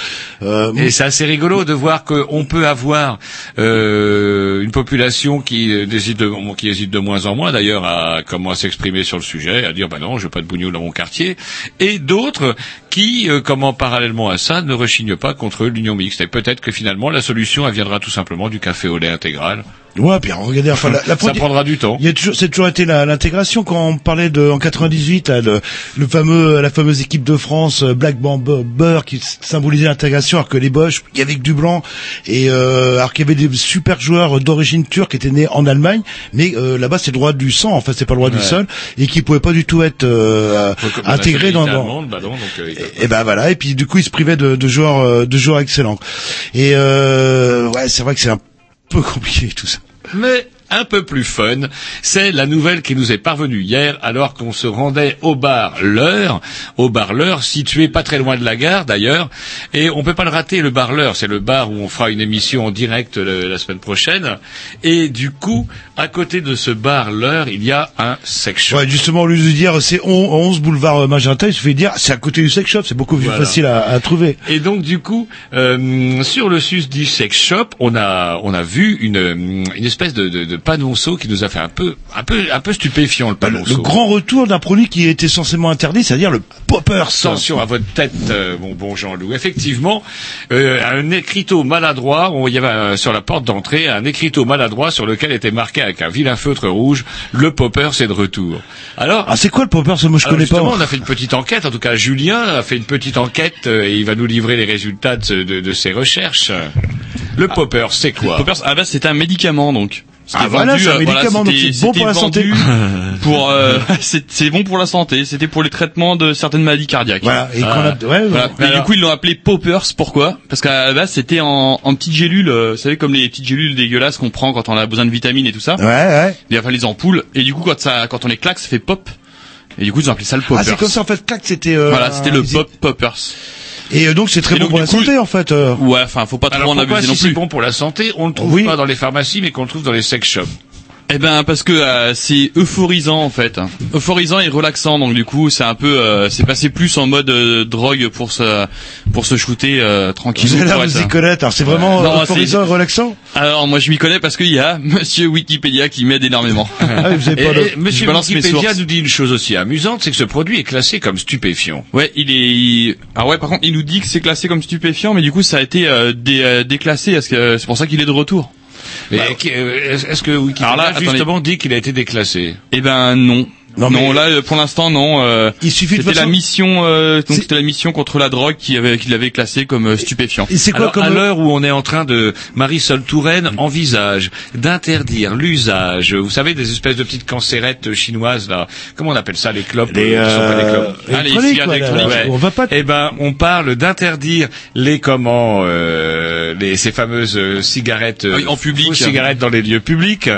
Euh, Et c'est assez rigolo de voir qu'on peut avoir euh, une population qui, hésite de, qui de moins en moins d'ailleurs à comment s'exprimer sur le sujet, à dire bah non, je veux pas de bougnoule dans mon quartier, et d'autres qui, euh, comment parallèlement à ça, ne rechignent pas contre l'union mixte. Et peut-être que finalement la solution elle viendra tout simplement du café au lait intégral. Ouais, puis regardez, enfin, la, la ça prendra du temps. Il y a toujours, c'est toujours été l'intégration. Quand on parlait de en 98 là, le, le fameux, la fameuse équipe de France euh, Black Bomber qui symbolisait l'intégration, alors que les Boches, il y avait que du blanc et euh, alors qu'il y avait des super joueurs d'origine turque qui étaient nés en Allemagne, mais euh, là-bas c'est le droit du sang, en fait c'est pas le droit du sol et qui pouvaient pas du tout être euh, intégrés dans, dans bah non, donc, euh, et ben voilà et puis du coup ils se privaient de, de joueurs euh, de joueurs excellents. Et euh, ouais c'est vrai que c'est un peu compliqué tout ça Mais un peu plus fun, c'est la nouvelle qui nous est parvenue hier alors qu'on se rendait au bar L'Heure, au bar L'Heure, situé pas très loin de la gare d'ailleurs, et on peut pas le rater, le bar L'Heure, c'est le bar où on fera une émission en direct le- la semaine prochaine, et du coup, à côté de ce bar L'Heure, il y a un sex shop. Ouais, justement, au lieu de dire c'est 11 boulevard euh, Magenta, il suffit de dire c'est à côté du sex shop, c'est beaucoup plus Voilà. facile à, à trouver. Et donc du coup, euh, sur le sus du sex shop, on a on a vu une une espèce de, de, de panonceau qui nous a fait un peu un peu un peu stupéfiant le Bah, Le panonceau. grand retour d'un produit qui était censément interdit, c'est-à-dire le popper. Attention à votre tête, euh, mon bon Jean-Loup. Effectivement, euh, un écriteau maladroit, on- il y avait euh, sur la porte d'entrée un écriteau maladroit sur lequel était marqué avec un vilain feutre rouge le popper c'est de retour. Alors Ah, c'est quoi le popper moi, je alors connais pas. on a fait une petite enquête. En tout cas, Julien a fait une petite enquête euh, et il va nous livrer les résultats de, de- de ses recherches. Le popper, c'est quoi? Poppers, à la base, c'était un médicament, donc. Ah, voilà, vendu, c'est un euh, donc c'était- c'est bon pour la santé. pour euh, c'est bon pour la santé. C'était pour les traitements de certaines maladies cardiaques. Voilà, et Ah. a- ouais, Voilà. Alors- du coup ils l'ont appelé poppers. Pourquoi? Parce qu'à la base c'était en, en petites gélules. euh, Vous savez comme les petites gélules dégueulasses qu'on prend quand on a besoin de vitamines et tout ça. Ouais, ouais. Et enfin les ampoules. Et du coup quand ça quand on les claque ça fait pop. Et du coup ils ont appelé ça le poppers. Ah, c'est comme ça, en fait, clac, c'était, euh, Voilà, c'était le pop poppers. Et euh, donc, c'est très Et bon pour la coup, santé, en fait. euh. Ouais, enfin faut pas trop Alors en abuser si non c'est plus. bon pour la santé, on le trouve Oui. pas dans les pharmacies, mais qu'on le trouve dans les sex shops Eh ben parce que euh, c'est euphorisant en fait, euphorisant et relaxant donc du coup c'est un peu euh, c'est passé plus en mode euh, drogue pour se pour se shooter euh, tranquille. Vous allez vous y connaître. Alors, c'est vraiment Non, euh, euphorisant et relaxant. Alors moi je m'y connais parce qu'il y a Monsieur Wikipédia qui m'aide énormément. Ah, vous avez Et, pas de- et Monsieur Wikipédia nous dit une chose aussi amusante, c'est que ce produit est classé comme stupéfiant. Ouais, il est. il- Ah ouais, par contre, il nous dit que c'est classé comme stupéfiant, mais du coup, ça a été euh, dé- euh, déclassé. Est-ce que c'est pour ça qu'il est de retour Qui- euh, est-ce que Wikipédia Alors là, justement dit qu'il a été déclassé? Eh ben non. Non, Non, là euh, pour l'instant non. euh, Il suffit de C'était la mission, euh, donc C'est- c'était la mission contre la drogue qui avait qui l'avait classé comme euh, stupéfiant. Et c'est quoi Alors, comme... à l'heure où on est en train de Marisol Touraine envisage d'interdire l'usage, vous savez, des espèces de petites cancérettes chinoises là. Comment on appelle ça les clopes Les, euh, qui sont pas des euh, clopes Ah, les cigarettes quoi, là, électroniques, là. Ouais. On va pas... Eh ben, on parle d'interdire les comment, euh, les ces fameuses cigarettes euh, Ah oui, en public. cigarettes dans les lieux publics.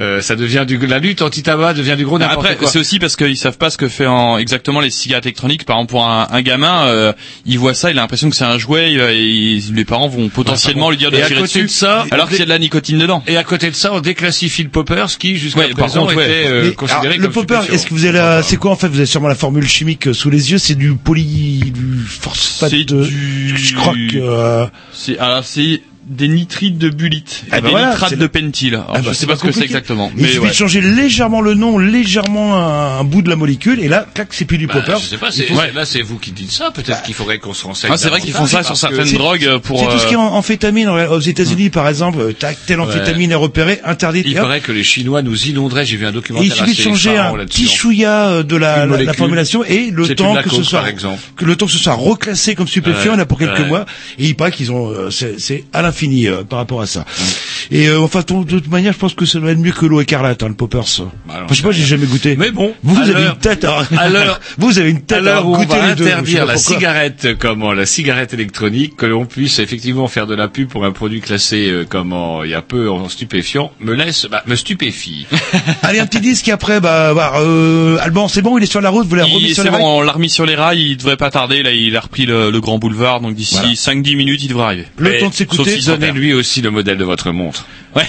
Euh, ça devient du la lutte anti-tabac devient du gros n'importe quoi. C'est aussi parce qu'ils savent pas ce que fait en, exactement les cigarettes électroniques. Par exemple, pour un, un gamin, euh, il voit ça, il a l'impression que c'est un jouet, euh, et il- les parents vont potentiellement lui dire de Et à tirer côté dessus, de ça, alors qu'il y a de la nicotine dedans. Et à côté de ça, on déclassifie le poppers qui jusqu'à Ouais, présent contre, ouais. était euh, considéré alors, le comme popper, est-ce que vous avez la, c'est quoi en fait Vous avez sûrement la formule chimique euh, sous les yeux. C'est du poly, du phosphate. C'est de- du- Je crois que. euh, C'est alors c'est des nitrites de bulite, Ah bah des voilà, nitrates de pentyl. Alors, Ah bah, je c'est sais pas pas ce que c'est exactement, Il mais suffit ouais. de changer légèrement le nom, légèrement un, un bout de la molécule, et là, clac, c'est plus du Bah, popper. je sais pas, c'est, Ouais. là c'est vous qui dites ça, peut-être qu'il faudrait qu'on se renseigne. Ah, c'est vrai qu'ils font ça sur certaines drogues euh, pour. C'est tout ce qui est euh, en amphétamine aux États-Unis, par exemple. euh, Tac, telle amphétamine est repérée, interdite. Il paraît que les Chinois nous inonderaient, j'ai vu un documentaire il suffit de changer un petit chouïa euh, de la, la, formulation et le temps que ce soit que le temps que ce soit reclassé comme stupéfiant là pour quelques mois et il paraît qu'ils ont c'est c'est à l'infini euh, par rapport à ça. Et euh, enfin de toute manière je pense que ça doit être mieux que l'eau écarlate hein, le poppers. alors, Enfin, je sais pas j'ai jamais goûté. Mais bon, vous, avez une tête à, l'heure- vous avez une tête à l'heure où on va interdire la pourquoi. cigarette, comment, la cigarette électronique, que l'on puisse effectivement faire de la pub pour un produit classé, euh, comment, il y a peu en stupéfiant, me laisse, bah, me stupéfie. Allez un petit disque et après bah, bah euh, Alban c'est bon il est sur la route vous l'avez remis sur les rails bon, on l'a remis sur les rails, il devrait pas tarder, là il a repris le, le grand boulevard, donc d'ici Voilà. 5-10 minutes il devrait arriver. Le temps de s'écouter. Donnez-lui aussi le modèle de votre montre.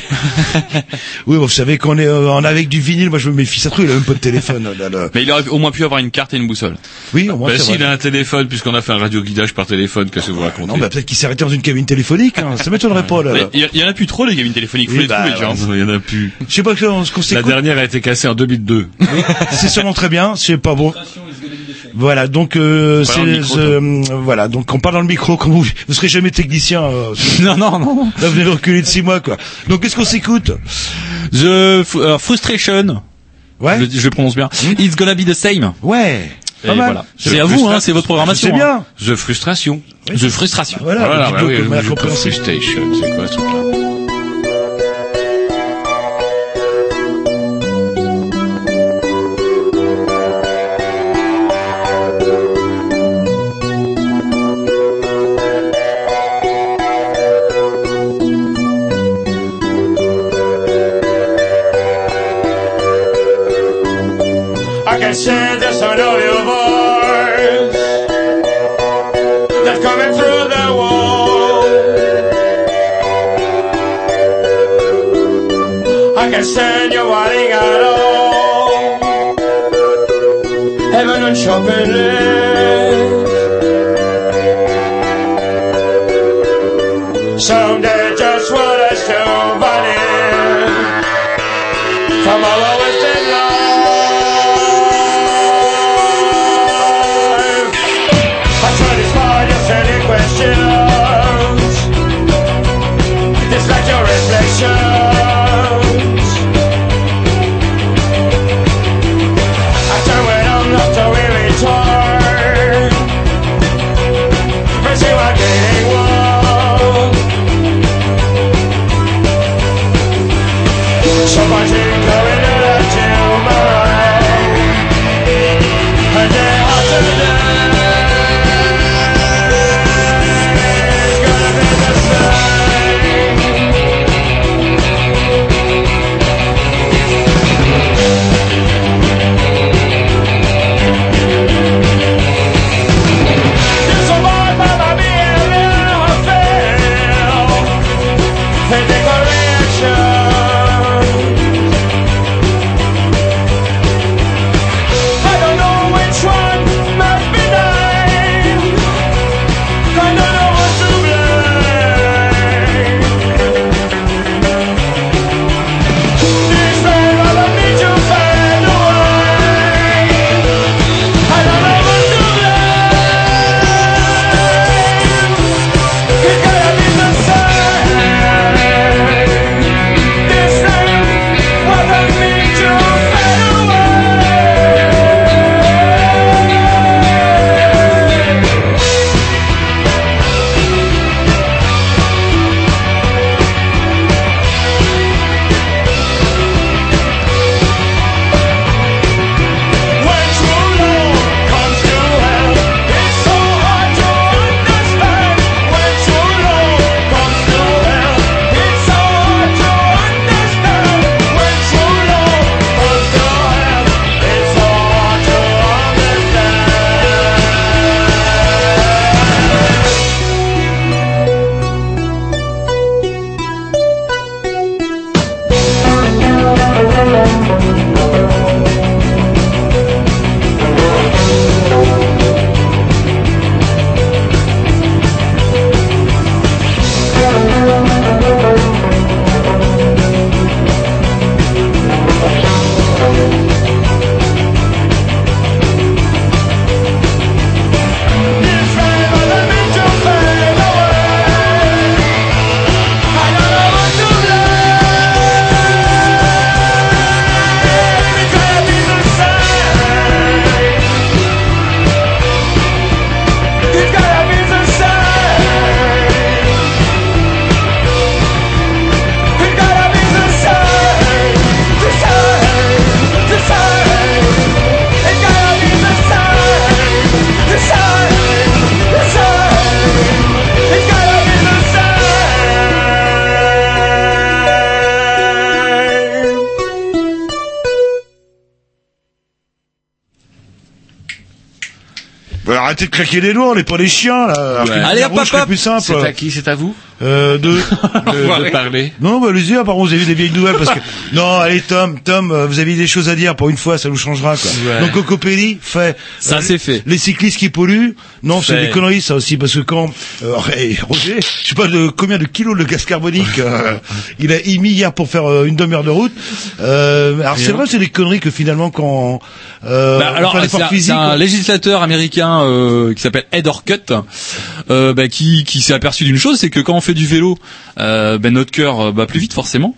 Oui, vous savez qu'on est euh, en avec du vinyle, moi je me méfie. Ça se trouve, il a même pas de téléphone. là, là. Mais il aurait au moins pu avoir une carte et une boussole. Oui, au moins Bah, s'il a un téléphone, puisqu'on a fait un radio-guidage par téléphone, qu'est-ce que vous racontez? Non, bah peut-être qu'il s'est arrêté dans une cabine téléphonique. Hein. Ça m'étonnerait pas là. Mais là. Il y, en a plus trop les cabines téléphoniques, faut Oui, les bah, trouver ouais. Il y en a plus. Je sais pas ce qu'on ce qu'on La dernière a été cassée en 2002. C'est sûrement très bien. C'est pas bon. Voilà, donc euh, c'est euh, voilà, donc on parle dans le micro. Comme vous, vous serez jamais technicien. euh, Non, non, non. là, vous venez de reculer de six mois, quoi. Donc qu'est-ce qu'on s'écoute The euh, Frustration, Ouais, je, je prononce bien. It's gonna be the same. ouais. Et voilà. C'est à vous, hein, c'est votre programmation. C'est bien. The Frustration. hein. The Frustration. Voilà. Voilà, le bah oui, jeu compréhensible. Frustration, c'est quoi ce truc-là? che segno va regalo e non ciò per lei. Arrêtez de claquer les doigts, on n'est pas des chiens là. Ouais. Allez, hop, hop, plus simple. C'est à qui? C'est à vous? Euh, de, de, de parler. Non, bah, allez-y, apparemment, vous avez des vieilles nouvelles parce que, non, allez, Tom, Tom, euh, vous avez des choses à dire pour une fois, ça nous changera, quoi. Ouais. Donc, Cocopelli fait. Ça, euh, c'est fait. Les cyclistes qui polluent. Non, c'est des conneries, ça aussi, parce que quand, euh, hey, Roger, je sais pas de combien de kilos de gaz carbonique, euh, il a émis hier pour faire euh, une demi-heure de route. Euh, alors, c'est vrai, c'est des conneries que finalement, quand, euh, Bah, alors c'est un, un législateur américain euh, qui s'appelle Ed Orcutt, euh, bah, qui, qui s'est aperçu d'une chose, c'est que quand on fait du vélo, euh, ben notre cœur euh, bat plus vite forcément,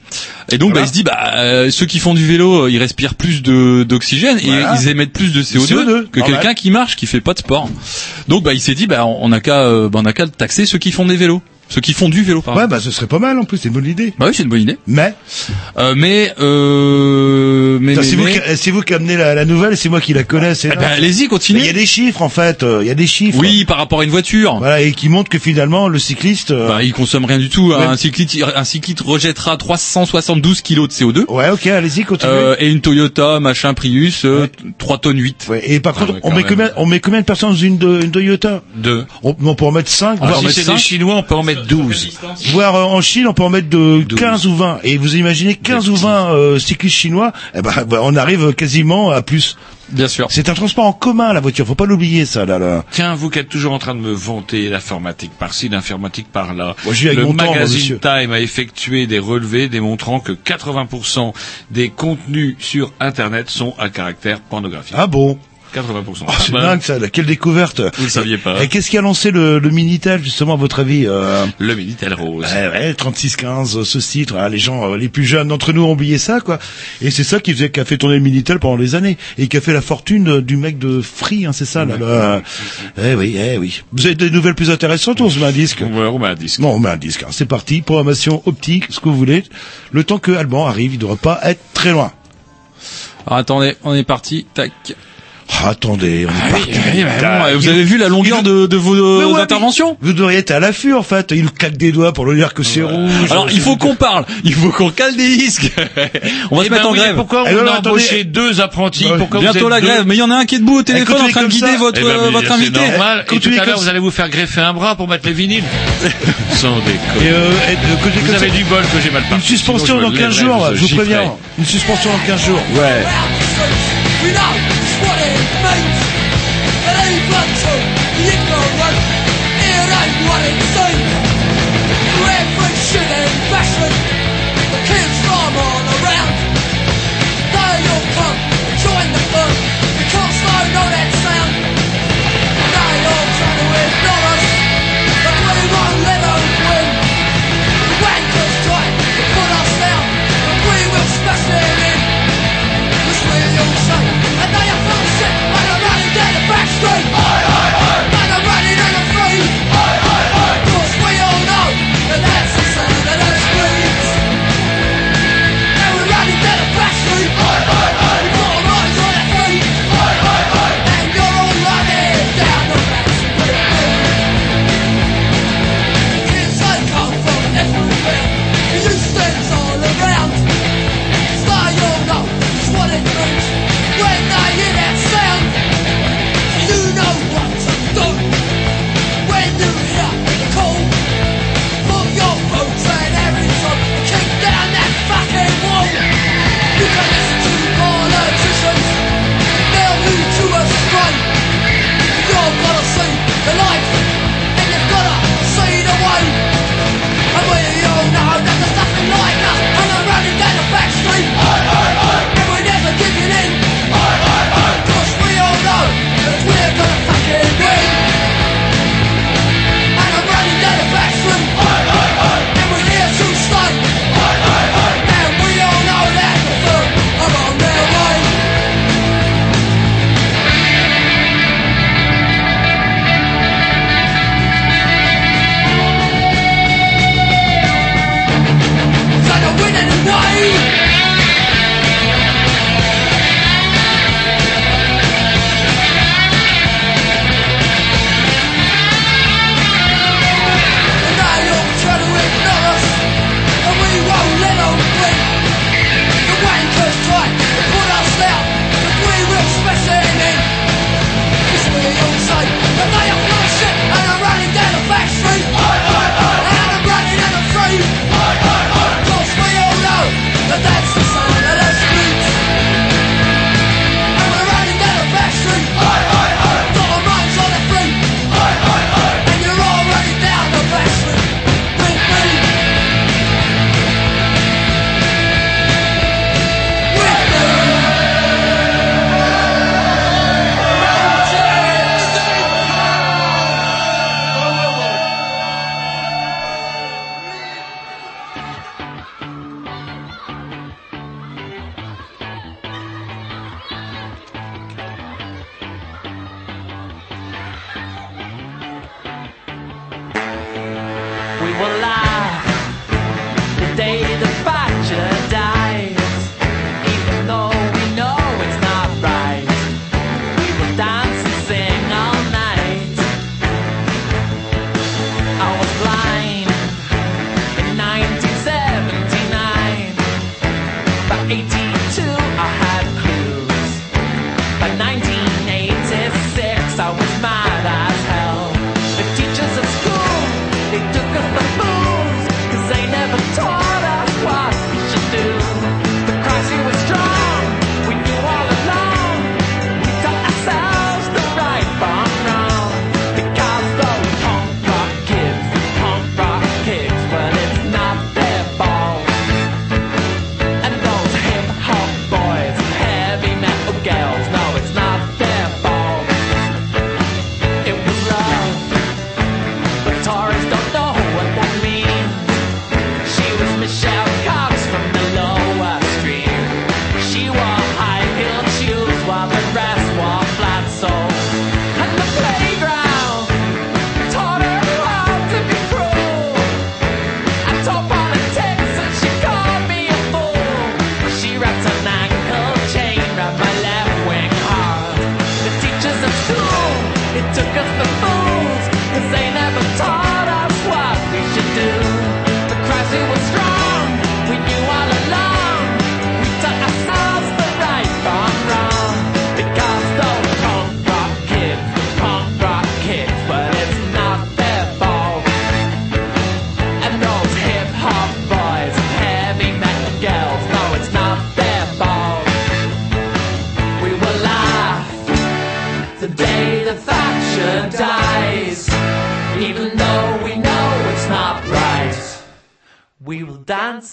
et donc bah, il se dit bah euh, ceux qui font du vélo, ils respirent plus de d'oxygène Voilà. et ils émettent plus de CO2, CO2, que quelqu'un qui marche, qui fait pas de sport. Donc bah il s'est dit bah on a qu'à bah, on a qu'à taxer ceux qui font des vélos, ceux qui font du vélo pardon. Ouais, bah, ce serait pas mal, en plus, c'est une bonne idée. Bah oui, c'est une bonne idée. Mais, Euh, mais euh, mais, Putain, mais, c'est vous, mais- qui- c'est vous qui amenez la, la nouvelle, c'est moi qui la connais, c'est Eh ben, allez-y, Mais continuez. Il y a des chiffres en fait, euh, il y a des chiffres. Oui, par rapport à une voiture. Voilà, et qui montrent que finalement le cycliste. euh, Bah, il consomme rien du tout. Un cycliste, un cycliste rejettera 372 kilos de CO2. Ouais, ok, allez-y, continuez. Euh, et une Toyota, machin Prius, euh, 3 tonnes 8. Ouais, et par Ah contre, ouais, on quand met même. combien, on met combien de personnes dans une, de- une Toyota? Deux. on, on peut en mettre 5, Ah, si c'est des Chinois, on peut en mettre 12. voire, euh, en Chine, on peut en mettre de 12. 15 ou 20. Et vous imaginez 15 ou 20 euh, cyclistes chinois, eh ben, bah, on arrive quasiment à plus. Bien sûr. C'est un transport en commun, la voiture, faut pas l'oublier ça, là, là. Tiens, vous qui êtes toujours en train de me vanter l'informatique par-ci, l'informatique par-là. Moi, je vis avec le mon temps, moi, magazine. Time a effectué des relevés démontrant que 80% des contenus sur Internet sont à caractère pornographique. Ah bon? 80%. Oh, C'est Bah, dingue ça, là, quelle découverte Vous le saviez pas. Et qu'est-ce qui a lancé le, le Minitel, justement, à votre avis euh... Le Minitel Rose. Ouais, ouais, 3615, euh, ce titre, hein, les gens, euh, les plus jeunes d'entre nous ont oublié ça, quoi. Et c'est ça qui faisait, qui a fait tourner le Minitel pendant des années, et qui a fait la fortune euh, du mec de Free, hein, c'est ça, là. là. Eh oui, eh oui. Vous avez des nouvelles plus intéressantes ou on se met un disque? Ouais, on met un disque. Non, on met un disque. hein. C'est parti, programmation optique, ce que vous voulez. Le temps que Alban arrive, il devrait pas être très loin. Alors, attendez, on est parti. Tac. Ah, attendez, on est parti. Oui, bah, Ah, bon, vous il- avez vu la longueur il- de, de vos euh, ouais, interventions Vous devriez être à l'affût, en fait. Il claque des doigts pour le dire que c'est rouge. Alors, il faut qu'on parle. Il faut qu'on cale des disques. on va Eh se ben mettre en oui, grève. Pourquoi Eh on non, a attendez. embauché deux apprentis Ouais. Pourquoi vous Bientôt êtes la deux grève. Mais il y en a un qui est debout au téléphone en train de guider ça. votre, Eh ben, euh, votre invité. normal. Et tout à l'heure, vous allez vous faire greffer un bras pour mettre les vinyles. Sans déconner. Euh, Vous avez du bol que j'ai mal Une parti. suspension dans me 15 lèverai, jours, je vous préviens. Une suspension dans 15 jours. Ouais. Means. It the ignorant. It ain't what it seems. Every and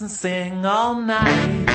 and sing all night.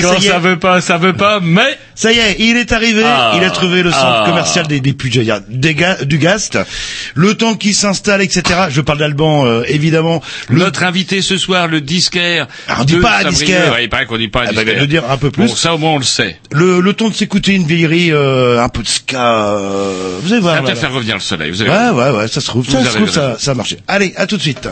Quand ça, ça veut pas, ça veut pas, mais... Ça y est, il est arrivé, ah, il a trouvé le centre ah, commercial des, des Pujaillards, du Gast. Le temps qu'il s'installe, etc. Je parle d'Alban, euh, évidemment. Le... Notre invité ce soir, le disquaire. Alors, on dit pas disquaire. Ouais, il paraît qu'on dit pas ah, bah, disquaire. Bah, bah, le dire un peu plus. Bon, ça au moins on le sait. Le, le temps de s'écouter une vieillerie, euh, un peu de ska, euh, vous allez voir. Ça va peut-être faire revenir le soleil, vous allez Ouais, voir. ouais, ouais, ça se trouve, ça se trouve, ça, ça a marché. Allez, à tout de suite.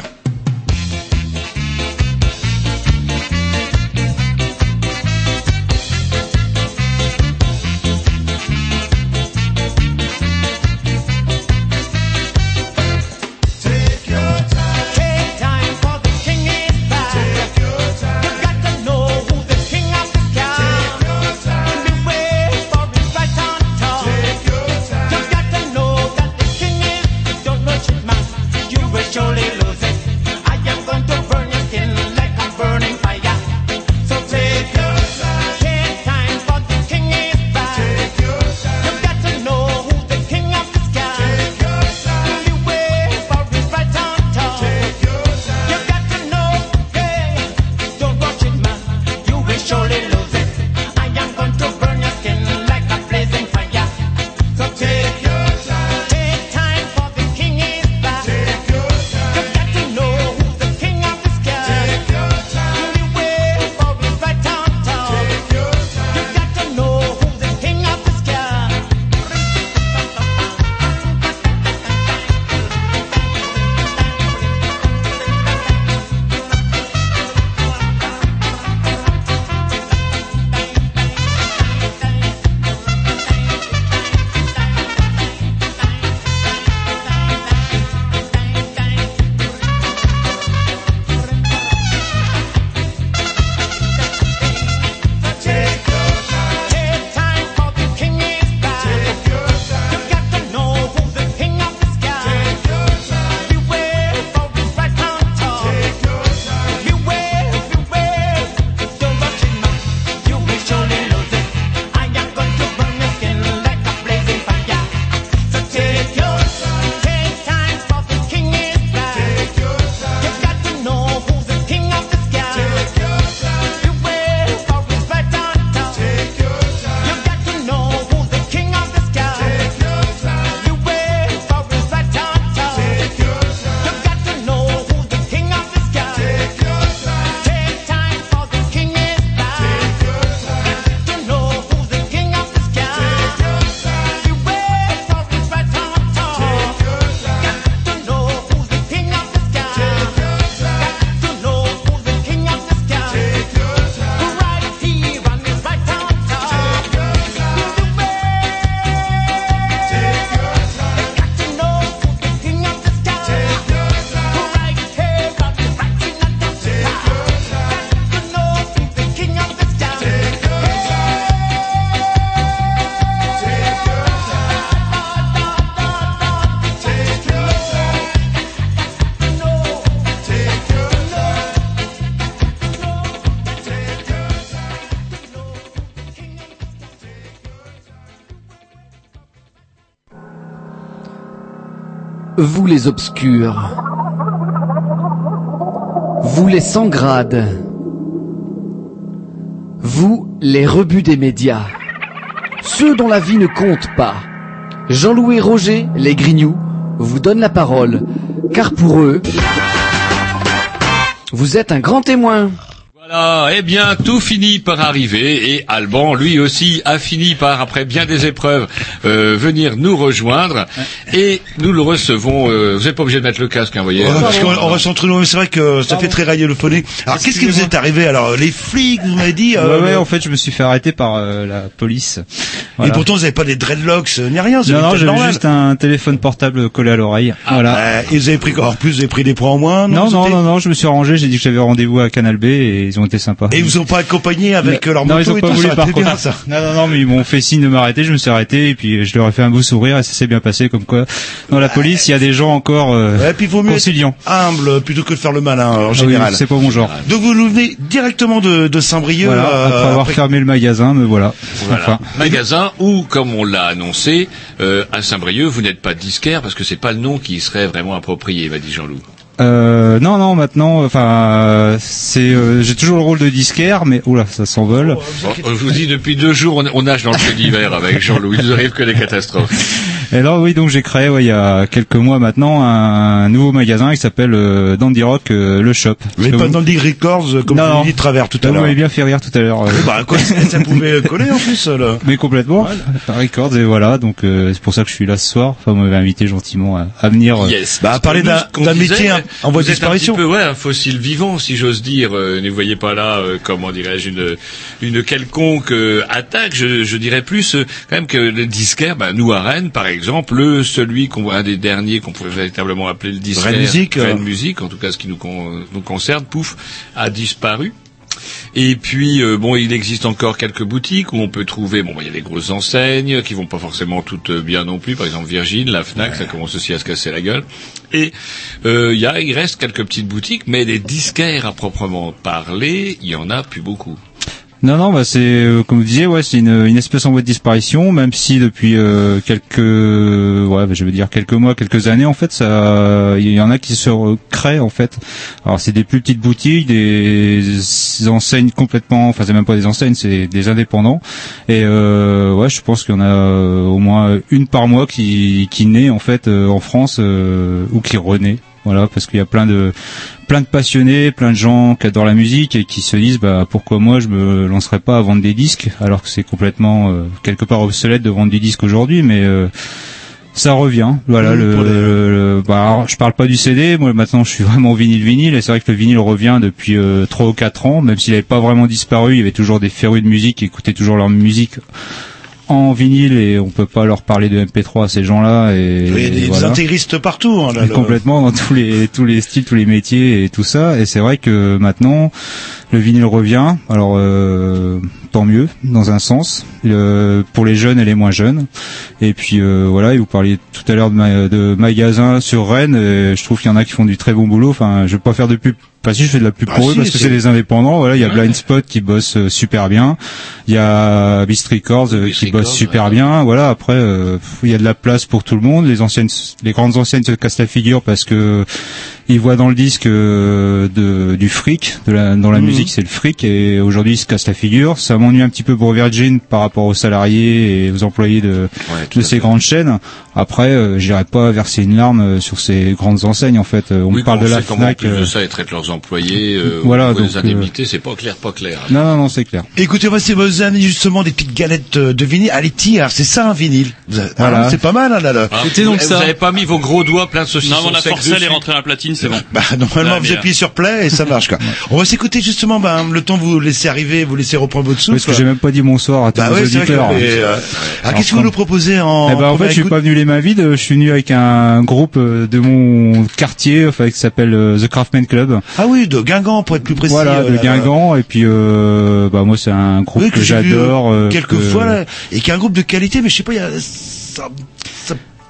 Vous les obscurs. Vous les sans grades. Vous les rebuts des médias. Ceux dont la vie ne compte pas. Jean-Louis Roger, les grignoux, vous donnent la parole. Car pour eux, vous êtes un grand témoin. Voilà, eh bien, tout finit par arriver et Alban, lui aussi, a fini par, après bien des épreuves, euh, venir nous rejoindre et nous le recevons. Euh, vous n'êtes pas obligé de mettre le casque, hein, vous voyez. Ouais, parce qu'on on reste entre nous, mais c'est vrai que ça fait très radiophonique. Alors, qu'est-ce qui vous est arrivé Alors, les flics, vous m'avez dit. euh, ouais, ouais, le- en fait, je me suis fait arrêter par euh, la police. Et pourtant, vous n'avez pas des dreadlocks euh, ni rien. c'est non, non, j'avais normal. juste un téléphone portable collé à l'oreille. Ah, voilà. ouais. Et vous avez pris encore plus, vous avez pris des points en moins Non, non, c'était- non, non, je me suis arrangé, j'ai dit que j'avais rendez-vous à Canal B et ils ont été sympas. Et ils vous ont pas accompagné avec Mais- euh, leur non, moto ils ont et pas tout, voulu ça par contre. ça. Non, non, non, mais ils m'ont fait signe de m'arrêter, je me suis arrêté et puis je leur ai fait un beau sourire et ça s'est bien passé comme quoi dans la police il y a des gens encore euh, Ouais, puis il vaut mieux être conciliants. humble plutôt que de faire le malin en Ah oui, général. c'est pas mon genre. Donc vous nous venez directement de, de Saint-Brieuc. Voilà, euh, après avoir après- fermé le magasin, me voilà. Voilà. Enfin, Magasin où, comme on l'a annoncé, euh, à Saint-Brieuc, vous n'êtes pas disquaire parce que c'est pas le nom qui serait vraiment approprié, m'a dit Jean-Loup. Euh, non, non, maintenant, enfin, c'est, euh, j'ai toujours le rôle de disquaire, mais oula, ça s'envole. Je vous dis, depuis deux jours, on, nage dans le fait d'hiver avec Jean-Loup. Il nous arrive que des catastrophes. Et là, oui, donc j'ai créé, ouais, il y a quelques mois maintenant, un nouveau magasin qui s'appelle euh, Dandy Rock, euh, le shop. Mais pas dans le Records, euh, comme Non, vous dit de travers tout à Vous l'heure. m'avez bien fait rire tout à l'heure. euh. Bah, quoi, ça pouvait coller en plus, là. Mais complètement, Records et voilà, donc euh, c'est pour ça que je suis là ce soir. Enfin, vous m'avez invité gentiment à, à venir. euh, Yes. Bah, parler Nous, d'un- métier, hein, en voie de vous disparition. Un petit peu, ouais, un fossile vivant, si j'ose dire. Euh, ne voyez pas là, euh, comment dirais-je, une, une quelconque euh, attaque. Je, je dirais plus, euh, quand même, que le disquaire, bah, nous à Rennes, par exemple, le, celui qu'on un des derniers qu'on pourrait véritablement appeler le Rennes Musique, euh. Musique, en tout cas ce qui nous, con- nous concerne, pouf, a disparu. Et puis euh, bon, il existe encore quelques boutiques où on peut trouver. Bon, bah, il y a des grosses enseignes qui vont pas forcément toutes euh, bien non plus. Par exemple, Virgin, la Fnac, ça commence aussi à se casser la gueule. Et euh, il y a, il reste quelques petites boutiques, mais des disquaires à proprement parler, il y en a plus beaucoup. Non, non, bah c'est euh, comme vous disiez, ouais, c'est une, espèce en voie de disparition, même si depuis euh, quelques, ouais, bah, je veux dire quelques mois, quelques années, en fait, ça, il y en a qui se recréent en fait. Alors c'est des plus petites boutiques, des enseignes complètement, enfin c'est même pas des enseignes, c'est des indépendants. Et euh, ouais, je pense qu'il y en a euh, au moins une par mois qui qui naît en fait euh, en France ou qui renaît. Voilà, parce qu'il y a plein de plein de passionnés, plein de gens qui adorent la musique et qui se disent bah pourquoi moi je me lancerais pas à vendre des disques alors que c'est complètement euh, quelque part obsolète de vendre des disques aujourd'hui mais euh, ça revient. Voilà le, pour les- le- le- bah alors, je parle pas du CD moi maintenant je suis vraiment vinyle vinyle et c'est vrai que le vinyle revient depuis euh, trois ou quatre ans même s'il n'avait pas vraiment disparu il y avait toujours des férus de musique qui écoutaient toujours leur musique en vinyle et on peut pas leur parler de MP3 à ces gens-là et, Il y a des, voilà. intégristes partout. Hein, là, le- complètement dans tous les tous les styles, tous les métiers et tout ça. Et c'est vrai que maintenant le vinyle revient. Alors euh, tant mieux dans un sens Le- pour les jeunes et les moins jeunes. Et puis euh, voilà, et vous parliez tout à l'heure de, ma- de magasins sur Rennes. et je trouve qu'il y en a qui font du très bon boulot. Enfin, je vais pas faire de pub. Enfin, si je fais de la pub Ah, pour eux si, parce que c'est- des indépendants. Voilà, il y a. Blind Spot qui bosse euh, super bien. Il y a Beast Records euh, qui bosse super bien. Voilà, après il y a de la place pour tout le monde. Les anciennes, les grandes anciennes se cassent la figure parce que ils voient dans le disque de, du fric, de la, dans la Mhm. musique c'est le fric et aujourd'hui ils se cassent la figure. Ça m'ennuie un petit peu pour Virgin par rapport aux salariés et aux employés de, de ces grandes chaînes. Après, euh, j'irai pas verser une larme euh, sur ces grandes enseignes en fait. Euh, On oui, me parle de la sait comment, en Fnac. plus de ça, ils traitent leurs employés, euh, Voilà, donc, euh, indemnités, c'est pas clair, pas clair. Non, non, non, c'est clair. Écoutez, moi, c'est vos années justement des petites galettes de vinyle. Ah, les tirs, c'est ça un vinyle. Voilà. ah, c'est pas mal, hein, là, là. Ah, vous, Vous avez pas mis vos gros doigts plein de saucissons Non, on a forcé à les rentrer à la platine, c'est bon. Bah, normalement, Ah, vous appuyez sur play et ça marche, quoi. On va s'écouter justement, ben, le temps vous laissez arriver, vous laissez reprendre votre souffle. Parce que j'ai même pas dit bonsoir à tous Bah les vrai que, auditeurs. euh, alors, qu'est-ce que vous nous proposez en, Eh ben, en fait, je suis pas venu les mains vides. Je suis venu avec un groupe euh, de mon quartier, enfin, qui s'appelle euh, The Craftman Club. Ah oui, de Guingamp, pour être plus précis. Voilà, euh, de Guingamp. Et puis, euh, bah moi, c'est un groupe Oui, que, j'adore. euh, quelques que- et qui est un groupe de qualité, mais je sais pas, il y a,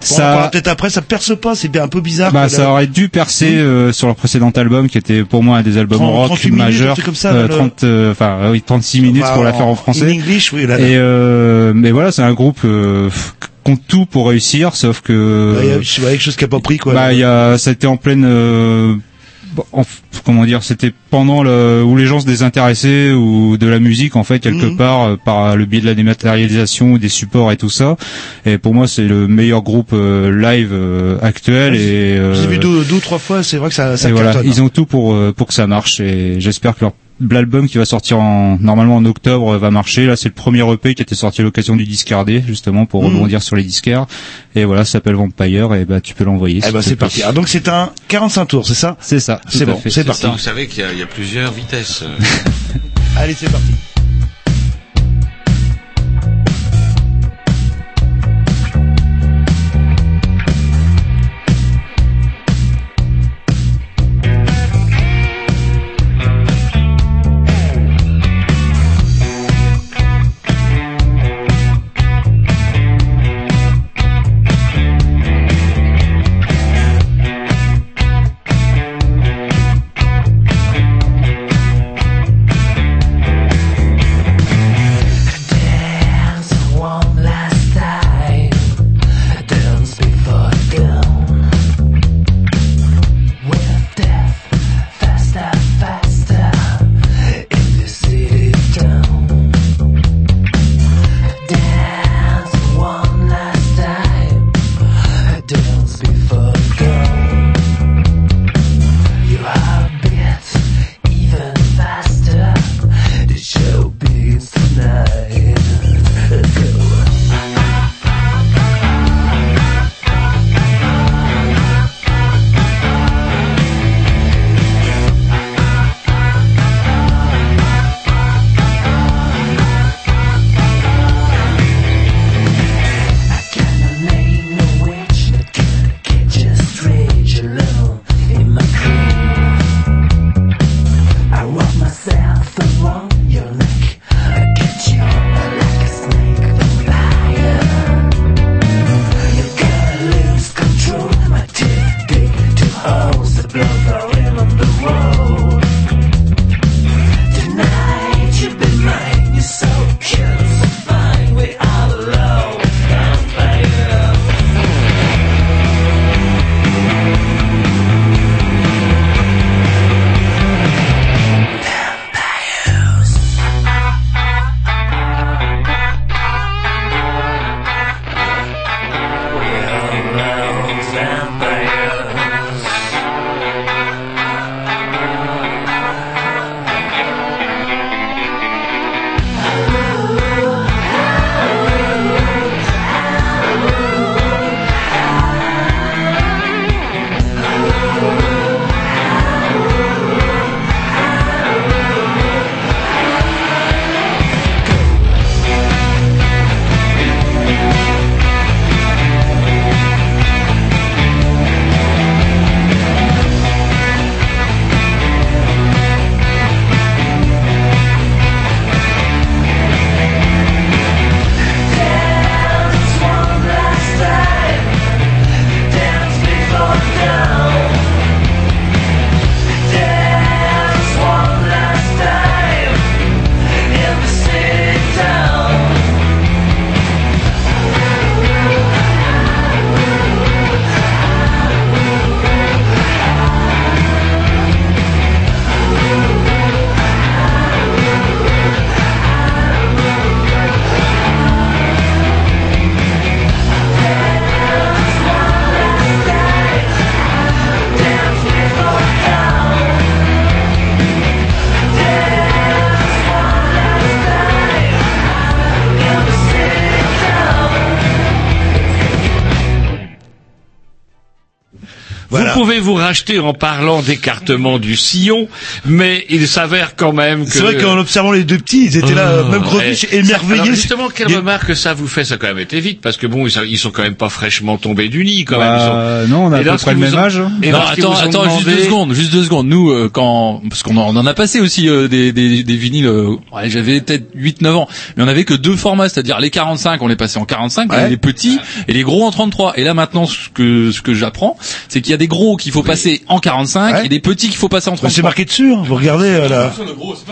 ça, peut-être après, ça perce pas, c'est un peu bizarre. Bah, ça aurait dû percer euh, sur leur précédent album, qui était pour moi un des albums 30, rock 38 minutes, un majeurs. comme ça, Euh, là, le- 30, euh, enfin, euh, oui, 36 minutes Bah, pour la faire en In français. English, oui, là, là. Et mais voilà, c'est un groupe compte tout pour réussir, sauf que Bah, il y a- quelque chose qui a pas pris quoi. bah, il y a, ça a été en pleine, euh, en- comment dire, c'était pendant le, où les gens se désintéressaient ou de la musique en fait quelque Mhm. part euh, par le biais de la dématérialisation, des supports et tout ça. Et pour moi, c'est le meilleur groupe euh, live euh, actuel et. euh, J'ai vu deux, deux ou trois fois, c'est vrai que ça, ça et voilà, ils ont tout pour euh, pour que ça marche et j'espère que leur l'album qui va sortir en normalement en octobre euh, va marcher. Là, c'est le premier EP qui était sorti à l'occasion du discardé justement pour Mhm. rebondir sur les disquaires. Et voilà, ça s'appelle Vampire et bah tu peux l'envoyer. Eh ben te c'est parti. Ah, donc c'est un 45 tours, c'est ça? C'est ça. C'est bon, c'est parti. Vous savez qu'il y, a- il y a plusieurs vitesses. Allez, c'est parti. Vous racheter en parlant d'écartement du sillon, mais il s'avère quand même que... C'est vrai qu'en observant les deux petits, ils étaient là, Oh, même greviches, ouais. émerveillés. Alors justement, quelle remarque ça vous fait Ça a quand même été vite, parce que bon, ils sont, quand même pas fraîchement tombés du nid, quand Bah, même. Ils sont... non, on a à peu près le même ont- âge. Et non, attends, attends, juste deux secondes, juste deux secondes. Nous, euh, quand, parce qu'on en, on en a passé aussi euh, des, des, des vinyles. Ouais, J'avais peut-être 8-9 ans, mais on avait que deux formats, c'est-à-dire les 45, on les passait en 45, Ouais. les petits et les gros en 33. Et là maintenant, ce que ce que j'apprends, c'est qu'il y a des gros qu'il faut passer en 45 et des petits qu'il faut passer en 33. Bah, c'est marqué dessus, hein. vous regardez euh, là.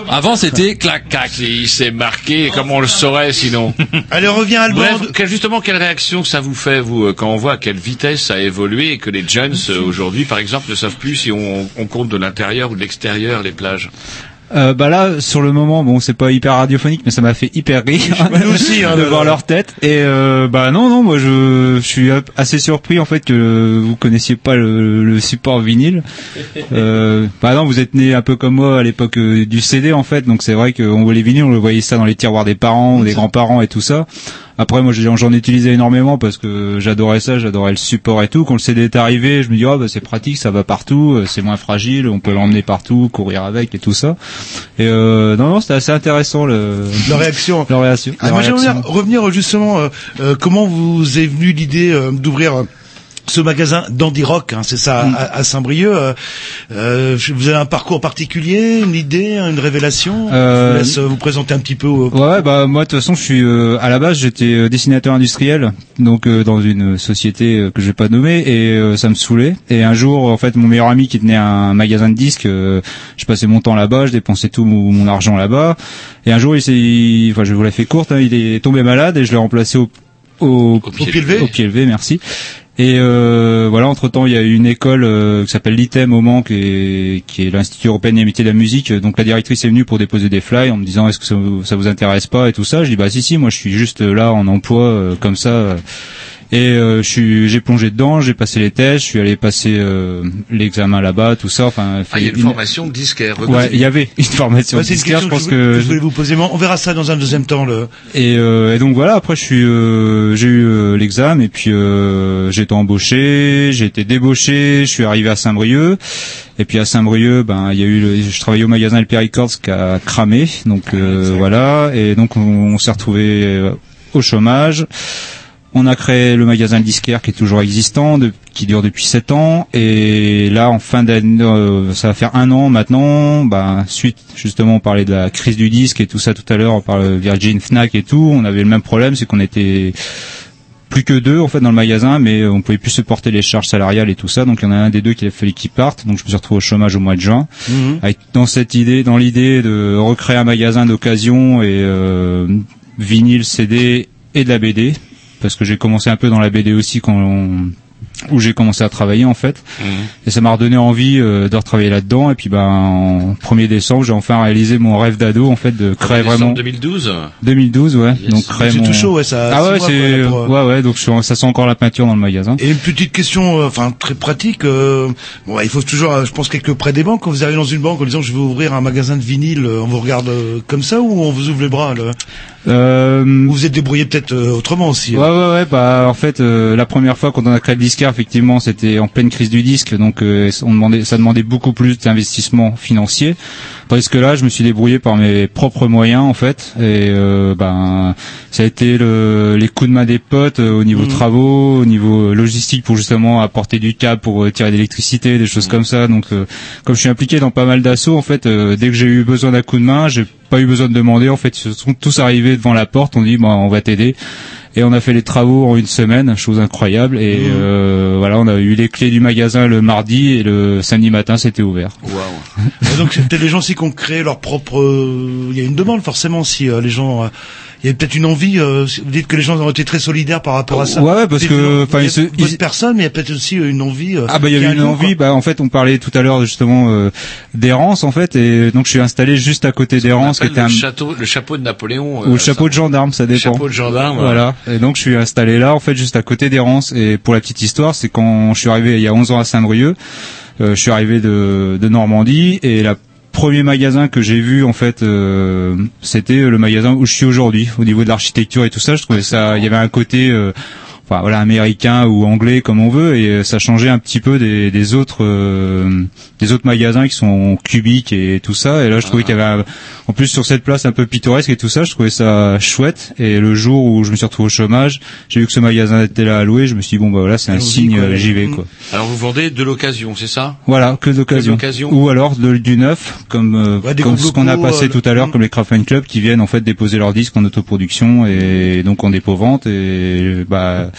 Avant c'était clac clac. Si c'est marqué, comment on le saurait sinon Allez, on revient à Alban. Bref, justement, quelle réaction ça vous fait, vous, euh, quand on voit à quelle vitesse ça a évolué et que les jeunes, euh, aujourd'hui, par exemple, ne savent plus si on, on compte de l'intérieur ou de l'extérieur les plages? Euh, bah là, sur le moment, bon, c'est pas hyper radiophonique, mais ça m'a fait hyper rire aussi, hein, de voir leur tête. Et euh, bah non, non, moi je, je suis assez surpris en fait que vous connaissiez pas le, le support vinyle. Euh, bah non, vous êtes né un peu comme moi à l'époque euh, du CD en fait, donc c'est vrai qu'on voit les vinyles, on le voyait ça dans les tiroirs des parents ou des grands-parents et tout ça. Après, moi, j'en j'en utilisais énormément parce que j'adorais ça, j'adorais le support et tout. Quand le CD est arrivé, je me dis, oh, bah, c'est pratique, ça va partout, euh, c'est moins fragile, on peut l'emmener partout, courir avec et tout ça. Et euh, non, non, c'était assez intéressant le Leur réaction. leur réaction. Ah, j'aimerais réaction. revenir justement euh, euh, comment vous est venue l'idée euh, d'ouvrir euh, ce magasin Dandy Rock, hein, c'est ça, Mm. à, à Saint-Brieuc. euh, euh, vous avez un parcours particulier, une idée, une révélation Je Euh, vous laisse euh, vous présenter un petit peu. au- Ouais, bah moi de toute façon je suis euh, à la base j'étais euh, dessinateur industriel donc euh, dans une société euh, que je vais pas nommer et euh, ça me saoulait et un jour en fait mon meilleur ami qui tenait un magasin de disques euh, je passais mon temps là-bas je dépensais tout mon, mon argent là-bas et un jour il s'est enfin je vous la fais courte hein, il est tombé malade et je l'ai remplacé au au, pied pied levé. au pied levé merci et euh, voilà, entre temps, il y a une école euh, qui s'appelle l'ITEM au Mans, qui est, qui est l'Institut européen des métiers de la musique. Donc la directrice est venue pour déposer des flyers en me disant est-ce que ça, vous- ça vous intéresse pas et tout ça? Je dis bah si si, moi je suis juste là en emploi euh, comme ça. Et euh, je suis, j'ai plongé dedans, j'ai passé les tests, je suis allé passer euh, l'examen là-bas, tout ça. Enfin, Ah, il y a une formation de disquaire. Ouais, il y avait une formation une disquaire, je pense que, je, que je voulais vous poser. mais On verra ça dans un deuxième temps. Le... et, euh, et donc voilà, après je suis, euh, j'ai eu euh, l'examen et puis euh, j'ai été embauché, j'ai été débauché, je suis arrivé à Saint-Brieuc. Et puis à Saint-Brieuc, ben il y a eu, le- je travaillais au magasin LP Records qui a cramé, donc euh, voilà. Et donc on, on s'est retrouvé au chômage. On a créé le magasin Le Disquaire qui est toujours existant, de- qui dure depuis sept ans. Et là, en fin d'année, euh, ça va faire un an maintenant. Ben, suite, justement, on parlait de la crise du disque et tout ça tout à l'heure, on parle Virgin, Fnac et tout. On avait le même problème, c'est qu'on était plus que deux en fait dans le magasin, mais on pouvait plus supporter les charges salariales et tout ça. Donc il y en a un des deux qui a fallu qu'il parte. Donc je me suis retrouvé au chômage au mois de juin. Mhm. Avec dans cette idée, dans l'idée de recréer un magasin d'occasion et euh, vinyle, CD et de la BD, parce que j'ai commencé un peu dans la BD aussi quand on- où j'ai commencé à travailler en fait. Et ça m'a redonné envie euh, de retravailler là-dedans. Et puis ben en 1er décembre, j'ai enfin réalisé mon rêve d'ado en fait de créer vraiment 2012 2012 ouais. Donc créer C'est mon tout chaud, ouais, ça Ah ouais, c'est pour, ouais ouais, donc je ça sent encore la peinture dans le magasin. Et une petite question, euh, enfin très pratique. euh, bon, il faut toujours, euh, je pense, quelques près des banques. Quand vous arrivez dans une banque en disant je vais ouvrir un magasin de vinyle, on vous regarde comme ça ou on vous ouvre les bras là? Vous vous êtes débrouillé peut-être autrement aussi. Ouais ouais ouais bah en fait la première fois quand on a créé le disquaire effectivement c'était en pleine crise du disque donc euh, on demandait ça demandait beaucoup plus d'investissement financier tandis que là je me suis débrouillé par mes propres moyens en fait et euh, ben ça a été le, les coups de main des potes euh, au niveau Mhm. travaux au niveau logistique pour justement apporter du câble pour euh, tirer de l'électricité des choses comme ça. Donc euh, comme je suis impliqué dans pas mal d'assauts en fait euh, dès que j'ai eu besoin d'un coup de main j'ai pas eu besoin de demander en fait. Ils se sont tous arrivés devant la porte on dit bon on va t'aider et on a fait les travaux en une semaine, chose incroyable. Et Mhm. euh, voilà, on a eu les clés du magasin le mardi et le samedi matin, c'était ouvert. Et donc c'est peut-être les gens aussi qui ont créé leur propre. euh, Il y a une demande forcément si euh, les gens. Euh, il y a peut-être une envie. euh, vous dites que les gens ont été très solidaires par rapport à ça. Ouais, ouais, parce que, enfin, il y a ils personne, mais il y a peut-être aussi euh, une envie. euh, Ah bah il y a un une envie. quoi. Bah en fait, on parlait tout à l'heure justement euh, d'errance en fait, et donc je suis installé juste à côté d'errance, qui était le un château, le chapeau de Napoléon. ou le chapeau de gendarme, ça dépend. Chapeau de gendarme. Voilà. Et donc je suis installé là, en fait, juste à côté d'Errance. Et pour la petite histoire, c'est quand je suis arrivé il y a 11 ans à Saint-Brieuc, euh, je suis arrivé de, de Normandie et la premier magasin que j'ai vu en fait euh, c'était le magasin où je suis aujourd'hui au niveau de l'architecture et tout ça. Je trouvais ça il y avait un côté euh, enfin voilà américain ou anglais comme on veut et euh, ça changeait un petit peu des, des autres euh, des autres magasins qui sont cubiques et tout ça. Et là je trouvais qu'il y avait un- en plus sur cette place un peu pittoresque et tout ça je trouvais ça chouette. Et le jour où je me suis retrouvé au chômage j'ai vu que ce magasin était là à louer je me suis dit bon bah voilà c'est un signe j'y vais quoi. Alors vous vendez de l'occasion, c'est ça? Voilà, que d'occasion. Ou alors de- du neuf, comme, euh, Ouais, comme ce qu'on a passé euh, tout à l'heure, comme les Craftman Club qui viennent en fait déposer leurs disques en autoproduction et donc en dépôt-vente. Et bah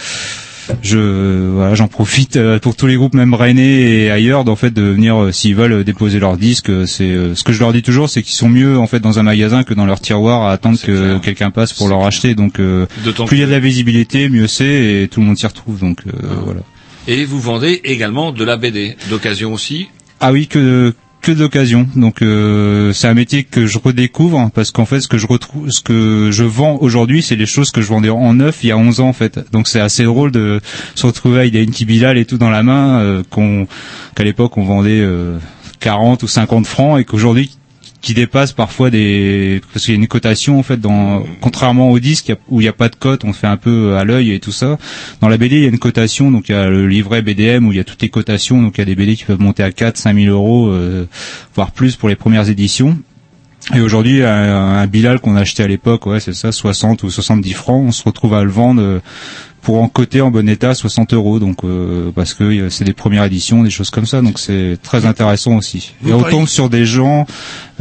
je voilà, j'en profite euh, pour tous les groupes même rennais et ailleurs d'en fait de venir euh, s'ils veulent déposer leurs disques. euh, C'est ce que je leur dis toujours, c'est qu'ils sont mieux en fait dans un magasin que dans leur tiroir à attendre que quelqu'un passe pour leur acheter. Donc euh, plus il y a de la visibilité, mieux c'est et tout le monde s'y retrouve. Donc euh, voilà. Et vous vendez également de la BD d'occasion aussi. Ah oui, que que d'occasion. Donc euh, c'est un métier que je redécouvre parce qu'en fait ce que je retrouve, ce que je vends aujourd'hui, c'est les choses que je vendais en neuf il y a 11 ans en fait. Donc c'est assez drôle de se retrouver avec des Inti et tout dans la main euh, qu'on qu'à l'époque on vendait euh, 40 ou 50 francs et qu'aujourd'hui qui dépasse parfois des parce qu'il y a une cotation en fait dans contrairement au disque a- où il n'y a pas de cote on fait un peu à l'œil et tout ça. Dans la BD il y a une cotation donc il y a le livret BDM où il y a toutes les cotations donc il y a des BD qui peuvent monter à 4 5 000 euros euh, voire plus pour les premières éditions. Et aujourd'hui, un, un Bilal qu'on achetait à l'époque, ouais, c'est ça, 60 ou 70 francs, on se retrouve à le vendre euh, pour en coter en bon état 60 euros, donc euh, parce que euh, c'est des premières éditions, des choses comme ça, donc c'est très intéressant aussi. Vous Et on tombe sur des gens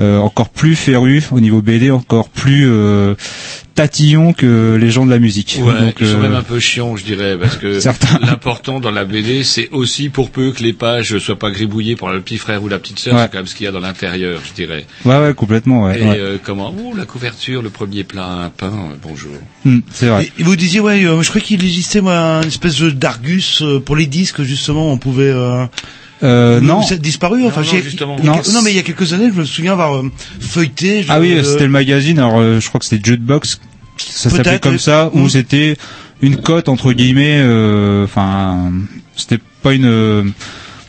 euh, encore plus férus au niveau BD, encore plus tatillons que les gens de la musique. Ouais, Donc, ils sont euh, même un peu chiants, je dirais, parce que Certains. l'important dans la BD, c'est aussi pour peu que les pages soient pas gribouillées par le petit frère ou la petite sœur, Ouais. c'est quand même ce qu'il y a dans l'intérieur, je dirais. Ouais, ouais, complètement, ouais. Et ouais. euh, comment Ouh, la couverture, le premier plat, un pain, euh, bonjour. Hmm, c'est vrai. Et, vous disiez, ouais, euh, je crois qu'il existait moi, une espèce d'argus pour les disques, justement, on pouvait... Euh, non. Disparu enfin, non, justement. mais il y a quelques années, je me souviens avoir euh, feuilleté... je- Ah oui, euh, c'était le magazine. Alors, euh, je crois que c'était Jukebox. Ça s'appelait comme ça, où Mm. c'était une cote entre guillemets. euh, Enfin, c'était pas une.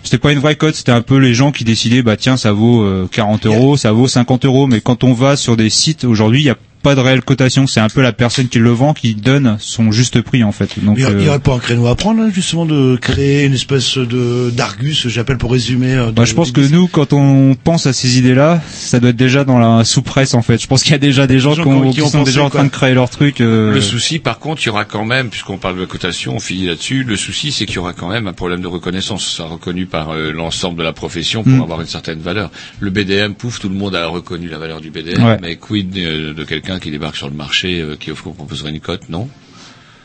c'était pas une vraie cote, c'était un peu les gens qui décidaient, bah tiens, ça vaut euh, 40 euros, ça vaut 50 euros, mais quand on va sur des sites aujourd'hui, il y a pas de réelle cotation, c'est un peu la personne qui le vend qui donne son juste prix en fait. Donc, Il y a- il y euh, aurait pas un créneau à prendre, là, justement, de créer une espèce de d'argus, j'appelle pour résumer. euh, de- Bah, je pense que nous, quand on pense à ces idées-là, ça doit être déjà dans la sous-presse en fait. Je pense qu'il y a déjà des gens, qui, ont- qui ont- qui qui ont sont pensé, déjà en train de créer leur truc. euh, Le souci, par contre, il y aura quand même, puisqu'on parle de cotation, on finit là-dessus, le souci, c'est qu'il y aura quand même un problème de reconnaissance. Ça reconnu par euh, l'ensemble de la profession pour Mm. avoir une certaine valeur. Le BDM, pouf, tout le monde a reconnu la valeur du BDM, Ouais. mais quid euh, de quelqu'un qui débarque sur le marché, euh, qui offre, qu'on proposerait une cote, non?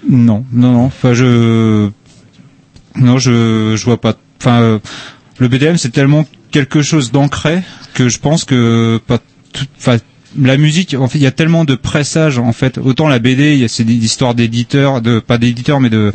Non, non, non. Enfin, je, non, je, je vois pas. Enfin, euh, le BDM c'est tellement quelque chose d'ancré que je pense que pas tout. Enfin, la musique, en fait, il y a tellement de pressages en fait. Autant la BD, il y a c'est des histoires d'éditeurs, de pas d'éditeurs, mais de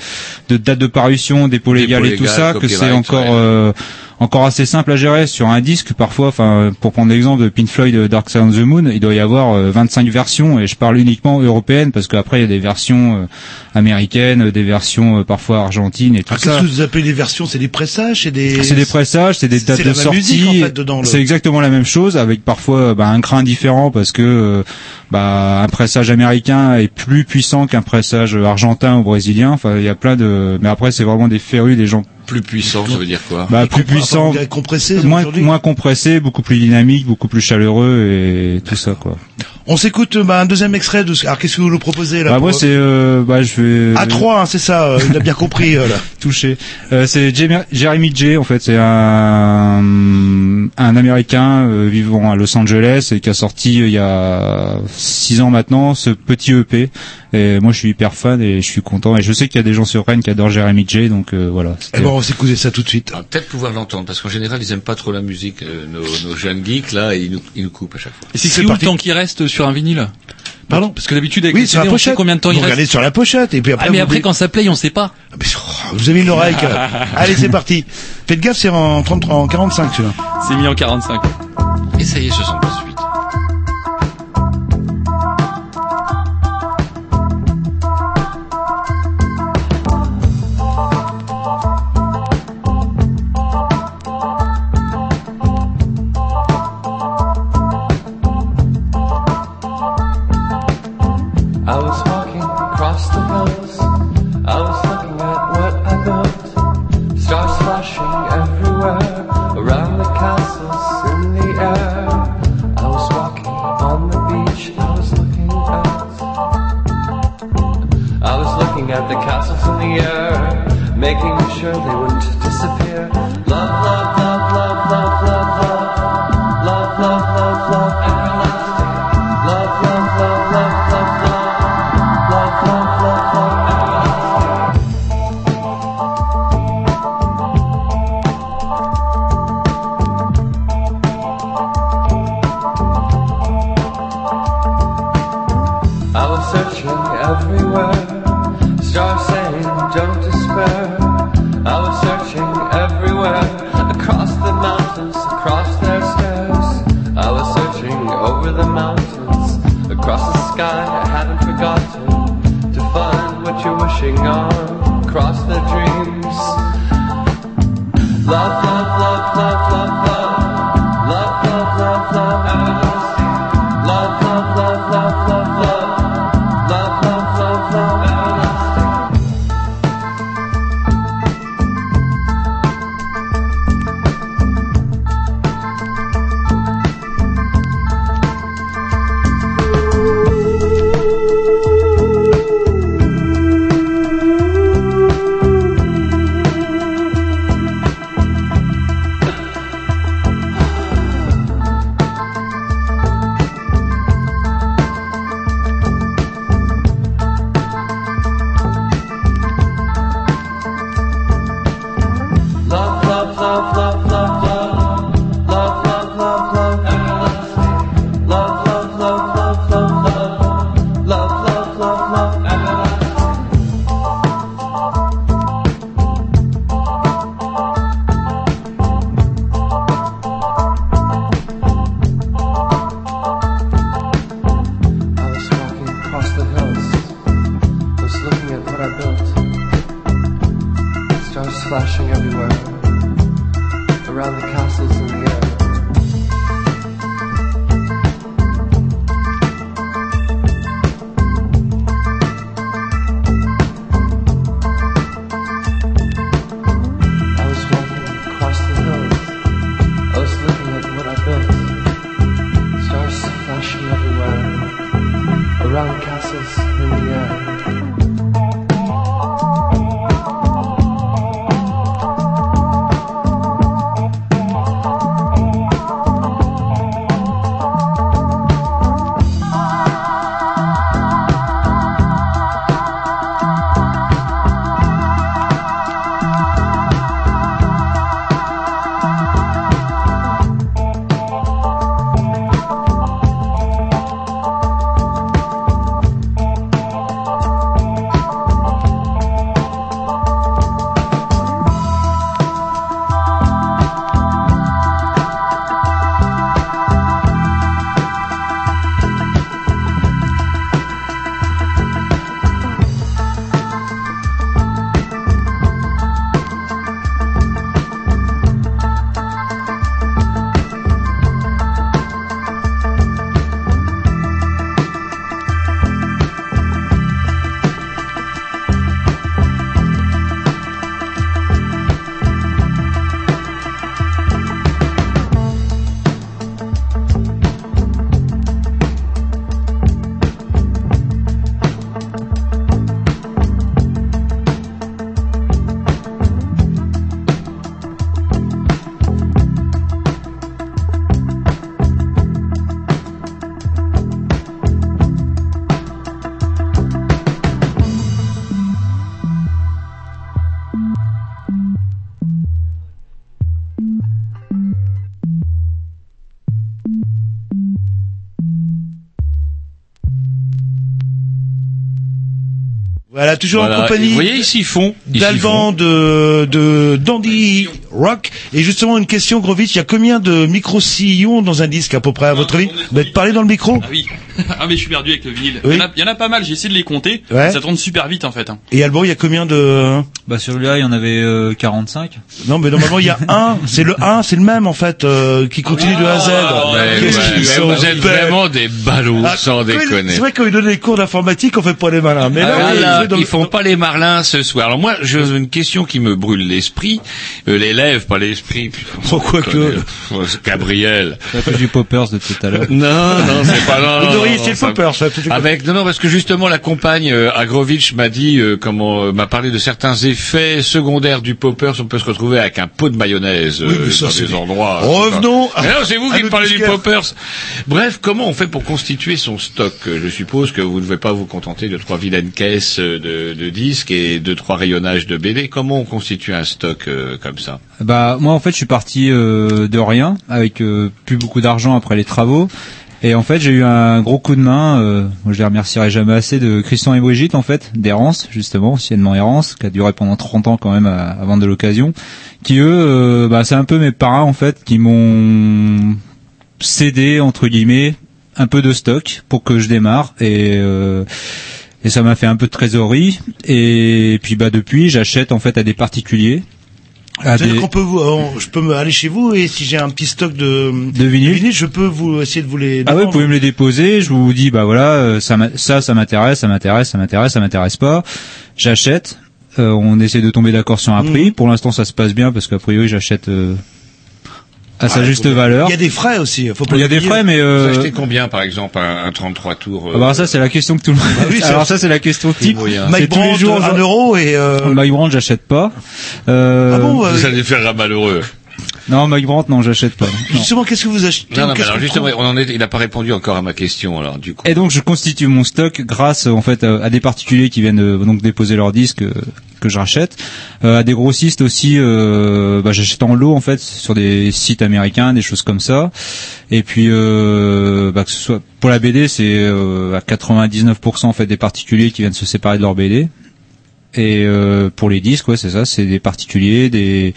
de date de parution, dépôt légal et tout ça, que c'est encore. ouais. Euh, encore assez simple à gérer sur un disque parfois enfin pour prendre l'exemple de Pink Floyd euh, Dark Side of the Moon il doit y avoir euh, 25 versions et je parle uniquement européennes parce qu'après il y a des versions euh, américaines des versions euh, parfois argentines et tout Ah, Qu'est-ce ça que vous appelez les versions? C'est des pressages? C'est des... c'est des pressages, c'est des dates de sortie. musique, en fait, dedans, le- C'est exactement la même chose, avec parfois bah, un grain différent parce que euh, bah, un pressage américain est plus puissant qu'un pressage argentin ou brésilien. Enfin, il y a plein de. Mais après, c'est vraiment des férus, des gens Plus puissant, ça veut dire quoi bah, plus compressé moins, moins compressés, beaucoup plus dynamiques, beaucoup plus chaleureux et tout ça quoi. On s'écoute bah, un deuxième extrait de ce... Alors qu'est-ce que vous nous proposez là Bah, pour- moi c'est euh, bah je vais À 3, hein, c'est ça, euh, il a bien compris euh, là. touché. Euh, c'est Jeremy- J en fait, c'est un un américain euh, vivant à Los Angeles et qui a sorti euh, il y a six ans maintenant ce petit EP. Et moi je suis hyper fan et je suis content et je sais qu'il y a des gens sur Rennes qui adorent Jeremy J donc euh, voilà. Eh c'était- ben, on va s'écouter ça tout de suite. On va peut-être pouvoir l'entendre, parce qu'en général, ils aiment pas trop la musique, euh, nos, nos jeunes geeks, là, et ils nous, ils nous coupent à chaque fois. Et c'est C'est le temps qui reste sur un vinyle Pardon Parce que d'habitude avec Oui, les sur la CD, on sait pochette. combien de temps vous il reste. sur la pochette et puis après Ah mais vous après quand ça play, on sait pas. Ah, mais, oh, Vous avez une oreille. Allez, c'est parti. Faites gaffe, c'est en 30, en 45 celui-là. C'est mis en 45. Et ça y est, ce sont pas suite. future Toujours Voilà, en compagnie. vous voyez, ils font. Ils s'y d'Alban de, de Dandy Rock. Et justement, une question, Grovitch, il y a combien de micro-sillons dans un disque, à peu près, à votre avis Bah, Parlez dans le micro. Ah oui. ah mais je suis perdu avec le vinyle. Oui. Il, y en a, il y en a pas mal, j'ai essayé de les compter. Ouais. Ça tourne super vite en fait. hein. Et Alban, il y a combien de... Bah celui-là, il y en avait euh, 45. Non, mais normalement, il y a un. C'est le 1, c'est le même, en fait, euh, qui continue de A à Z. Qu'est-ce ouais, qu'ils mais sont vous êtes bêtes. vraiment des ballots, Ah, sans quand déconner. C'est vrai que quand ils donnent les cours d'informatique, on fait pas les malins. Mais là, Ah, oui, là, vous êtes dans ils font pas les marlins ce soir. Alors moi, j'ai une question qui me brûle l'esprit, euh, les lèvres, pas l'esprit. Pourquoi que Oh, c'est Gabriel. Ça fait du poppers de tout à l'heure. Non, non, c'est pas non, Vous non, devriez non, essayer le ça- popper, ça. peut-être- Avec non, non, parce que justement la compagne euh, Agrovitch m'a dit euh, comment euh, m'a parlé de certains effets secondaires du popper. On peut se retrouver avec un pot de mayonnaise euh, Oui, mais ça, dans des endroits. Revenons Mais non, c'est vous à qui me parlez du poppers. Bref, comment on fait pour constituer son stock Euh, Je suppose que vous ne devez pas vous contenter de trois vilaines caisses euh, de, de disques et de trois rayonnages de BD. Comment on constitue un stock euh, comme ça? Bah moi en fait je suis parti euh, de rien avec euh, plus beaucoup d'argent après les travaux Et en fait, j'ai eu un gros coup de main, euh, je les remercierai jamais assez, de Christian et Brigitte, en fait, d'Errance, justement, anciennement Errance, qui a duré pendant 30 ans quand même à, vendre de l'occasion, qui eux, euh, bah, c'est un peu mes parrains, en fait, qui m'ont cédé, entre guillemets, un peu de stock pour que je démarre, et... euh, et ça m'a fait un peu de trésorerie et puis bah depuis j'achète en fait à des particuliers à C'est-à-dire des- qu'on peut vous, je peux me aller chez vous et si j'ai un petit stock de, de vinyle je peux vous essayer de vous les. Ah ouais, vous pouvez me les déposer. Je vous dis, bah voilà, euh, ça, ça, ça m'intéresse, ça m'intéresse, ça m'intéresse, ça m'intéresse pas. J'achète. Euh, on essaie de tomber d'accord sur un Mhm. prix. Pour l'instant, ça se passe bien parce qu'a priori, j'achète euh, à sa Ah, juste valeur. Il y a des frais aussi. Faut pas Il y a des frais, mais Vous euh, achetez combien, par exemple, un, un 33 tours euh, ah bah ça c'est la question que tout le monde. Bah oui, c'est- Alors ça c'est la question type. Mike tous les Brandt, jours. un euro et. Euh... Mike Brandt, j'achète pas. Euh, Ah bon, euh, Vous allez faire un malheureux. Non, Mike Brandt, non, j'achète pas. Non. Justement, qu'est-ce que vous achetez Non, non, mais alors justement, on en est, il n'a pas répondu encore à ma question, alors, du coup. Et donc je constitue mon stock grâce en fait à, à des particuliers qui viennent euh, donc déposer leurs disques euh, que je rachète, euh, à des grossistes aussi. Euh, bah, j'achète en lot en fait sur des sites américains, des choses comme ça. Et puis euh, bah, que ce soit pour la BD, c'est euh, à 99% en fait des particuliers qui viennent se séparer de leur BD. Et euh, pour les disques, ouais, c'est ça, c'est des particuliers, des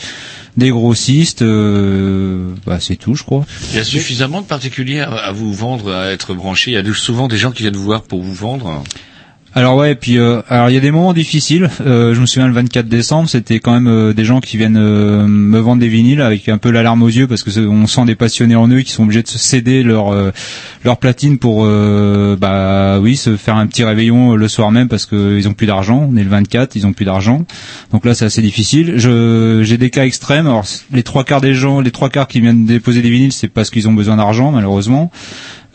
des grossistes, euh, bah, c'est tout, je crois. Il y a suffisamment de particuliers à, à vous vendre, à être branchés. Il y a souvent des gens qui viennent vous voir pour vous vendre. Alors ouais, et puis euh, alors il y a des moments difficiles. Euh, je me souviens le 24 décembre, c'était quand même euh, des gens qui viennent euh, me vendre des vinyles avec un peu la larme aux yeux parce que on sent des passionnés en eux qui sont obligés de se céder leur leur platine pour bah oui se faire un petit réveillon le soir même parce que ils ont plus d'argent. On est le 24, ils ont plus d'argent. Donc là c'est assez difficile. Je j'ai des cas extrêmes. Alors les trois quarts des gens, les trois quarts qui viennent déposer des vinyles, c'est parce qu'ils ont besoin d'argent malheureusement.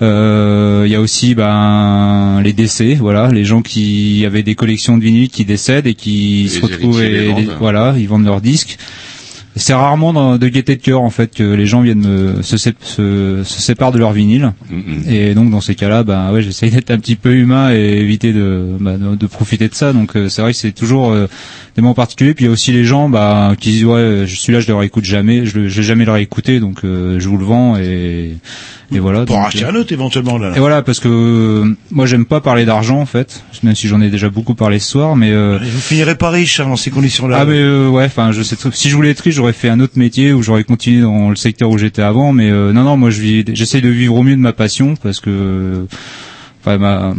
Euh, Il y a aussi ben les décès, voilà, les gens qui avaient des collections de vinyles qui décèdent et qui Les se retrouvent les et, voilà, ils vendent leurs disques. C'est rarement dans- de gaieté de cœur en fait que les gens viennent se, se, se séparent de leur vinyle. Mm, Et donc dans ces cas-là, ben ouais, j'essaye d'être un petit peu humain et éviter de, bah, de, de profiter de ça. Donc euh, c'est vrai que c'est toujours euh, des moments particuliers. Puis il y a aussi les gens bah, qui disent ouais, je suis là, je le réécoute jamais, je, je vais jamais le réécouter, donc euh, je vous le vends et, et voilà. Pour Donc, acheter euh, un autre éventuellement là. et voilà, parce que euh, moi j'aime pas parler d'argent en fait, même si j'en ai déjà beaucoup parlé ce soir, mais euh, Vous finirez pas riche hein, dans ces conditions-là. ah mais euh, ouais, enfin je sais très- si je voulais être riche, j'aurais fait un autre métier ou j'aurais continué dans le secteur où j'étais avant, mais euh, non non, moi je vis, j'essaye de vivre au mieux de ma passion parce que enfin ma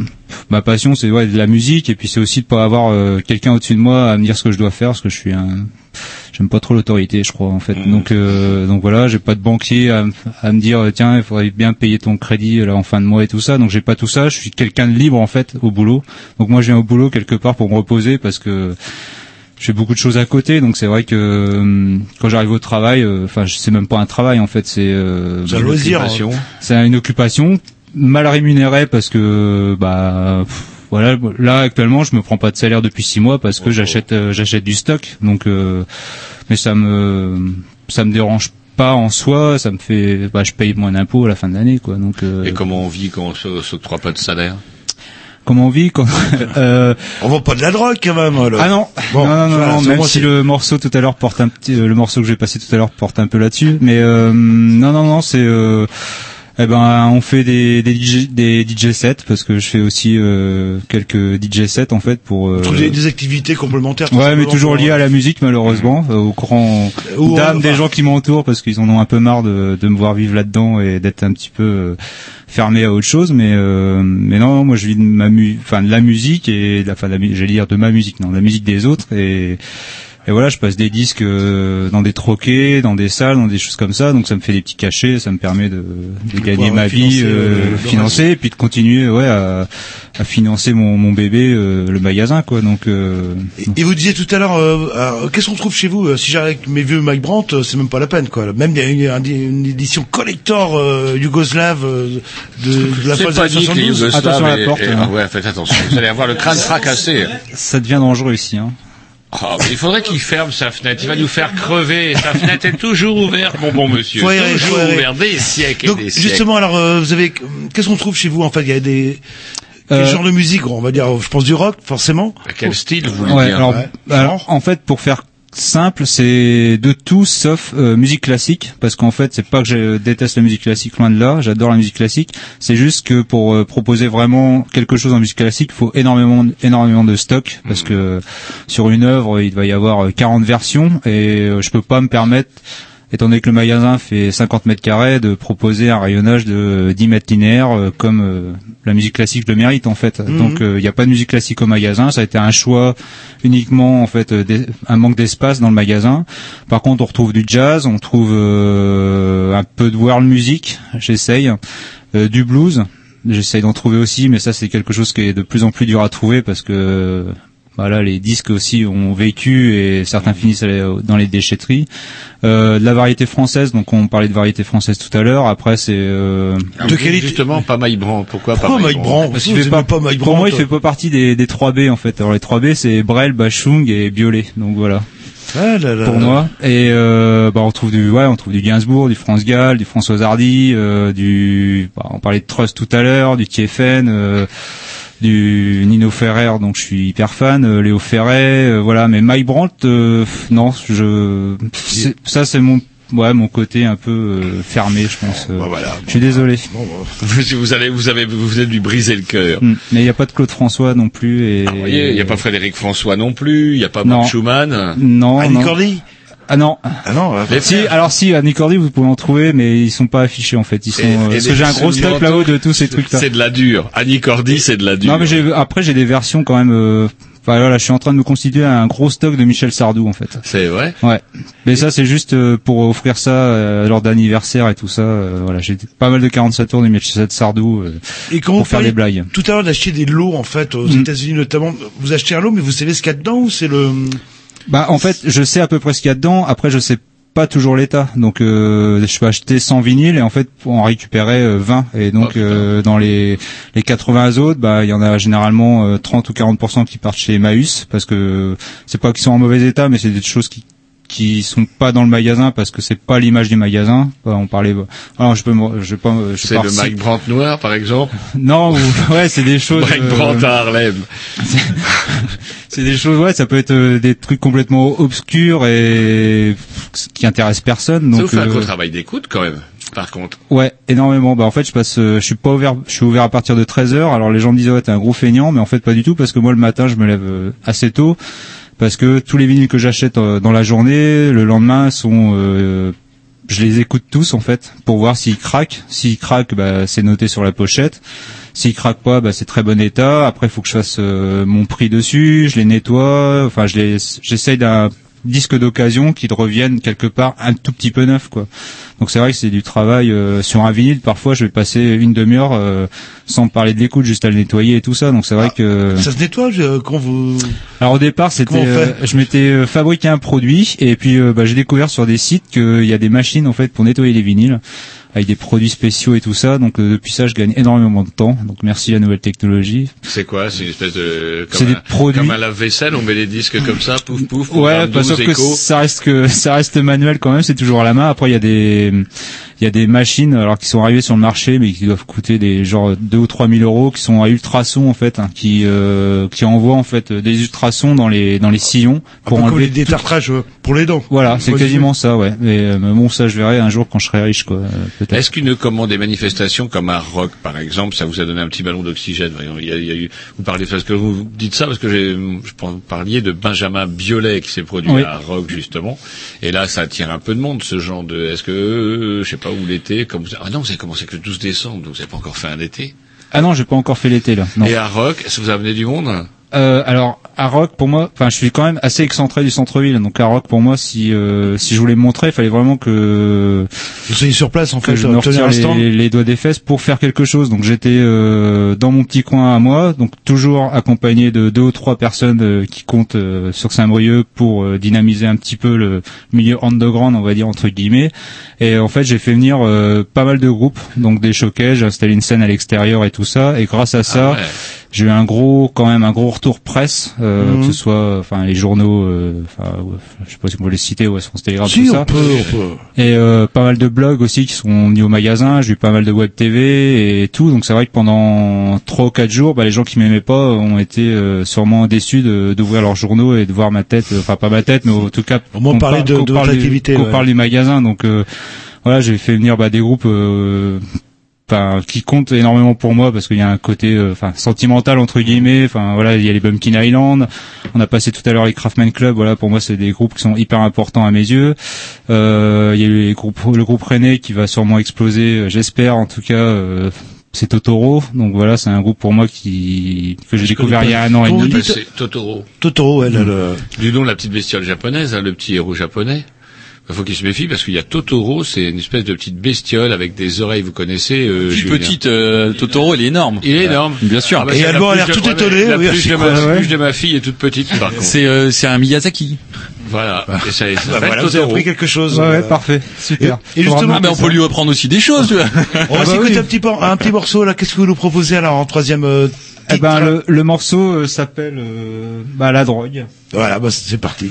ma passion c'est ouais de la musique et puis c'est aussi de pas avoir euh, quelqu'un au-dessus de moi à me dire ce que je dois faire parce que je suis un j'aime pas trop l'autorité je crois en fait. Donc euh, donc voilà j'ai pas de banquier à, me dire tiens il faudrait bien payer ton crédit là en fin de mois et tout ça. Donc j'ai pas tout ça. Je suis quelqu'un de libre en fait au boulot. Donc moi je viens au boulot quelque part pour me reposer parce que je fais beaucoup de choses à côté. Donc c'est vrai que euh, quand j'arrive au travail euh, enfin c'est même pas un travail en fait. C'est euh, C'est un une hein. c'est une occupation mal rémunérée parce que bah pff, voilà là actuellement je me prends pas de salaire depuis six mois parce que j'achète euh, j'achète du stock. Donc euh, mais ça me ça me dérange pas en soi. Ça me fait bah je paye moins d'impôts à la fin de l'année quoi. Donc euh, Et comment on vit quand on se- s'octroie pas de salaire? Comment on vit quand euh, On vend pas de la drogue quand même. alors. ah non, Bon, non, non, non, non, même si le morceau tout à l'heure porte un petit, euh, le morceau que j'ai passé tout à l'heure porte un peu là-dessus, mais euh, non, non, non, c'est, euh, eh ben, on fait des des DJ, des DJ sets parce que je fais aussi euh, quelques DJ sets en fait pour. euh, Trouver des activités complémentaires. Ouais, mais toujours pour- lié à la musique malheureusement, euh, au courant Ou, d'âme euh, des gens qui m'entourent parce qu'ils en ont un peu marre de, de me voir vivre là-dedans et d'être un petit peu euh, fermé à autre chose. Mais euh, mais non, non, moi je vis de ma mu enfin de la musique et de la- enfin de la j'allais dire de ma musique, non, de la musique des autres et et voilà, je passe des disques euh, dans des troquets, dans des salles, dans des choses comme ça, donc ça me fait des petits cachets, ça me permet de, de gagner ma vie, financer, euh, euh, financer, et puis de continuer, ouais, à, à financer mon, mon bébé, euh, le magasin, quoi. Donc, euh, Et vous disiez tout à l'heure, euh, euh, qu'est-ce qu'on trouve chez vous Si j'arrive avec mes vieux Mike Brandt, c'est même pas la peine, quoi. Même il y a une, une- édition collector euh, yougoslave euh, de, de la les 72. Yougoslaves Attention à la et- porte, et- hein. ouais, faites attention. Vous allez avoir le crâne fracassé. ça devient dangereux ici. Hein. Mais il faudrait qu'il ferme sa fenêtre. Il va nous faire crever. Sa fenêtre est toujours ouverte, mon bon monsieur. Faut toujours faut ouverte des siècles Donc et des siècles. justement, alors euh, vous avez, qu'est-ce qu'on trouve chez vous En fait, il y a des quel Euh, genre de musique On va dire, je pense du rock, forcément. Quel style vous voulez Ouais, dire alors, Ouais. alors, en fait, pour faire simple, c'est de tout sauf euh, musique classique, parce qu'en fait, c'est pas que je déteste la musique classique, loin de là, j'adore la musique classique. C'est juste que pour euh, proposer vraiment quelque chose en musique classique, il faut énormément, énormément de stock, parce que sur une œuvre, il va y avoir euh, 40 versions, et euh, je peux pas me permettre étant donné que le magasin fait 50 mètres carrés, de proposer un rayonnage de 10 mètres linéaires euh, comme euh, la musique classique le mérite en fait. Mhm. Donc il n'y a pas de musique classique au magasin, ça a été un choix uniquement en fait euh, d'es- un manque d'espace dans le magasin. Par contre on retrouve du jazz, on trouve euh, un peu de world music, j'essaye, euh, du blues. J'essaye d'en trouver aussi, mais ça c'est quelque chose qui est de plus en plus dur à trouver parce que voilà, les disques aussi ont vécu et certains finissent dans les déchetteries. Euh, de la variété française, donc on parlait de variété française tout à l'heure. Après c'est euh, De qualité Justement, pas Mike Brand. Pourquoi pas Pourquoi Mike Mike Brand Brand parce qu'il fait pas, pas Mike pour moi, il fait pas partie des, des 3B en fait. Alors les 3B c'est Brel, Bachung et Biolay. Donc voilà. Ah là là pour là. moi. Et euh, bah on trouve du ouais, on trouve du Gainsbourg, du France Gall, du François Hardy, euh, du bah, on parlait de Trust tout à l'heure, du Tiefen, euh, du Nino Ferrer, donc je suis hyper fan, euh, Léo Ferret, euh, voilà. Mais Mike Brandt, euh, non, je ça c'est mon ouais mon côté un peu euh, fermé, je pense. euh. je suis désolé. vous allez, vous avez, vous de lui briser le cœur. Mm. Mais il n'y a pas de Claude François non plus. Et... Vous voyez, il n'y a pas Frédéric François non plus, il n'y a pas. Marc Schumann. Non. Non. Cordy? Ah non. Ah non. Si, frères. alors si, Annie Cordy, vous pouvez en trouver, mais ils sont pas affichés en fait. Ils sont. Et- euh, et parce que j'ai un gros stock là-haut de tous ces trucs-là. C'est de la dure. Annie Cordy, c'est de la dure. Non, mais j'ai après j'ai des versions quand même. euh, Enfin voilà, je suis en train de me constituer un gros stock de Michel Sardou en fait. C'est vrai. Ouais. Mais ça c'est juste euh, pour offrir ça euh, lors d'anniversaire et tout ça. euh, voilà, j'ai pas mal de 47 tours de Michel Sardou euh, Et quand vous pour faire des blagues. tout à l'heure d'acheter des lots en fait aux Mm. États-Unis notamment, vous achetez un lot mais vous savez ce qu'il y a dedans ou c'est le Bah en fait, je sais à peu près ce qu'il y a dedans. Après, je sais pas toujours l'état. Donc euh, je peux acheter 100 vinyles et en fait en récupérer euh, 20 et donc euh, dans les les 80 autres, bah il y en a généralement euh, 30 ou 40 qui partent chez Emmaüs parce que c'est pas qu'ils sont en mauvais état mais c'est des choses qui qui sont pas dans le magasin parce que c'est pas l'image du magasin. On parlait alors je peux je vais pas C'est le Mike Brandt noir, par exemple. Non, ou- ouais, c'est des choses Mike euh, Brandt à Harlem. c'est des choses ouais ça peut être euh, des trucs complètement obscurs et qui intéressent personne Ça donc vous fait un gros travail d'écoute, quand même. Par contre. ouais énormément bah en fait je passe euh, je suis pas ouvert je suis ouvert à partir de 13 heures alors les gens me disent ouais t'es un gros feignant mais en fait pas du tout parce que moi le matin je me lève assez tôt parce que tous les vinyles que j'achète euh, dans la journée le lendemain sont euh, je les écoute tous en fait pour voir s'ils craquent s'ils craquent bah c'est noté sur la pochette S'ils craquent pas, bah, c'est très bon état. Après, il faut que je fasse euh, mon prix dessus, je les nettoie. Enfin, je les, j'essaye d'un disque d'occasion qui revienne quelque part un tout petit peu neuf, quoi. Donc c'est vrai que c'est du travail euh, sur un vinyle. Parfois, je vais passer une demi-heure euh, sans parler de l'écoute, juste à le nettoyer et tout ça. Donc c'est vrai que ça se nettoie euh, quand vous alors au départ, c'était, euh, je m'étais euh, fabriqué un produit et puis euh, bah, j'ai découvert sur des sites qu'il y a des machines en fait pour nettoyer les vinyles avec des produits spéciaux et tout ça. Donc euh, depuis ça, je gagne énormément de temps. Donc merci la nouvelle technologie. C'est quoi? C'est une espèce de... C'est Comme des un, produits. Comme un lave-vaisselle, on met les disques comme ça, pouf pouf, Ouais, bah, 12 sauf que ça reste que ça reste manuel quand même, c'est toujours à la main. Après il y a des il y a des machines alors qui sont arrivées sur le marché mais qui doivent coûter des genre 2 ou 3 000 euros qui sont à ultrasons en fait hein, qui euh, qui envoient en fait des ultrasons dans les dans les sillons pour Un peu comme enlever les détartrages euh, pour les dents. Voilà, c'est quasiment ça, ouais. Mais, euh, mais bon, ça, je verrai un jour quand je serai riche, quoi. euh, Peut-être. Est-ce qu'une commande des manifestations comme un rock, par exemple, ça vous a donné un petit ballon d'oxygène? Voyons, il y a, il y a eu, Vous parlez parce que vous dites ça parce que j'ai, je parliez de Benjamin Biolay qui s'est produit Oui. à rock justement, et là ça attire un peu de monde ce genre de. Est-ce que euh, je sais pas où l'été, comme vous... ah non, vous avez commencé que le 12 décembre, donc vous n'avez pas encore fait un été. Ah non, j'ai pas encore fait l'été là. Non. Et à rock, est-ce que vous amenez du monde? Euh, alors à Rock pour moi, enfin je suis quand même assez excentré du centre-ville, donc à Rock pour moi si euh, si je voulais me montrer, il fallait vraiment que Vous soyez sur place en fait, je me tenir retire les, les doigts des fesses pour faire quelque chose. Donc j'étais euh, dans mon petit coin à moi, donc toujours accompagné de deux ou trois personnes euh, qui comptent euh, sur Saint-Brieuc pour euh, dynamiser un petit peu le milieu underground, on va dire entre guillemets. Et en fait j'ai fait venir euh, pas mal de groupes, donc des showcases, j'ai installé une scène à l'extérieur et tout ça. Et grâce à ça, Ah ouais. J'ai eu un gros, quand même un gros retour presse, euh, Mhm. que ce soit, enfin les journaux, euh, enfin ouais, je sais pas si on peut les citer, ouais, France Télégraphe, Si, tout on ça. peut, on peut. Et euh, pas mal de blogs aussi qui sont venus au magasin. J'ai eu pas mal de web TV et tout. Donc c'est vrai que pendant trois ou quatre jours, bah, les gens qui m'aimaient pas ont été euh, sûrement déçus de- d'ouvrir leurs journaux et de voir ma tête. Enfin pas ma tête, mais en tout cas Au moins parler parle- de- de votre activité, ouais. parle du magasin. Donc euh, voilà, j'ai fait venir bah, des groupes. euh, Enfin, qui comptent énormément pour moi parce qu'il y a un côté euh, enfin sentimental entre guillemets enfin voilà il y a les Bumpkin Island on a passé tout à l'heure les Craftman Club voilà pour moi c'est des groupes qui sont hyper importants à mes yeux. Euh, il y a eu les groupes, le groupe René qui va sûrement exploser euh, j'espère en tout cas euh, c'est Totoro. Donc voilà c'est un groupe pour moi qui que j'ai découvert il y a un an et demi. C'est Totoro. Totoro, elle, nom de la petite bestiole japonaise, hein, le petit héros japonais. Il faut qu'il se méfie parce qu'il y a Totoro, c'est une espèce de petite bestiole avec des oreilles, vous connaissez. Euh, Plus Julien. petite, euh, Totoro, il est énorme. Il est énorme. Bien sûr. Ah bah, Et Alban a l'air tout étonné, La oui, pluche de, ma, ouais. de ma fille est toute petite, par contre. C'est euh, c'est un Miyazaki. Voilà. Et ça, ça bah voilà, vous avez Totoro. appris quelque chose. ouais, ouais, euh, parfait super Et, et justement, Ah mais on peut lui apprendre aussi des choses. tu vois. on va Ah bah s'écouter oui. un petit, un petit morceau là. Qu'est-ce que vous nous proposez alors en troisième euh, eh ben le, le morceau euh, s'appelle euh, bah la drogue Voilà, bah, c'est parti.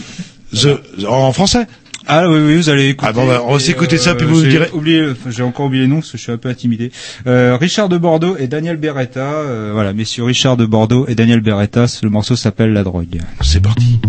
The- en français? Ah oui, oui, vous allez écouter. Ah bon, bah, on va Et, s'écouter ça, puis vous nous direz- Oublié, j'ai encore oublié le nom parce que je suis un peu intimidé. Euh, Richard de Bordeaux et Daniel Beretta. euh, voilà, messieurs Richard de Bordeaux et Daniel Beretta. Le morceau s'appelle La drogue. C'est parti.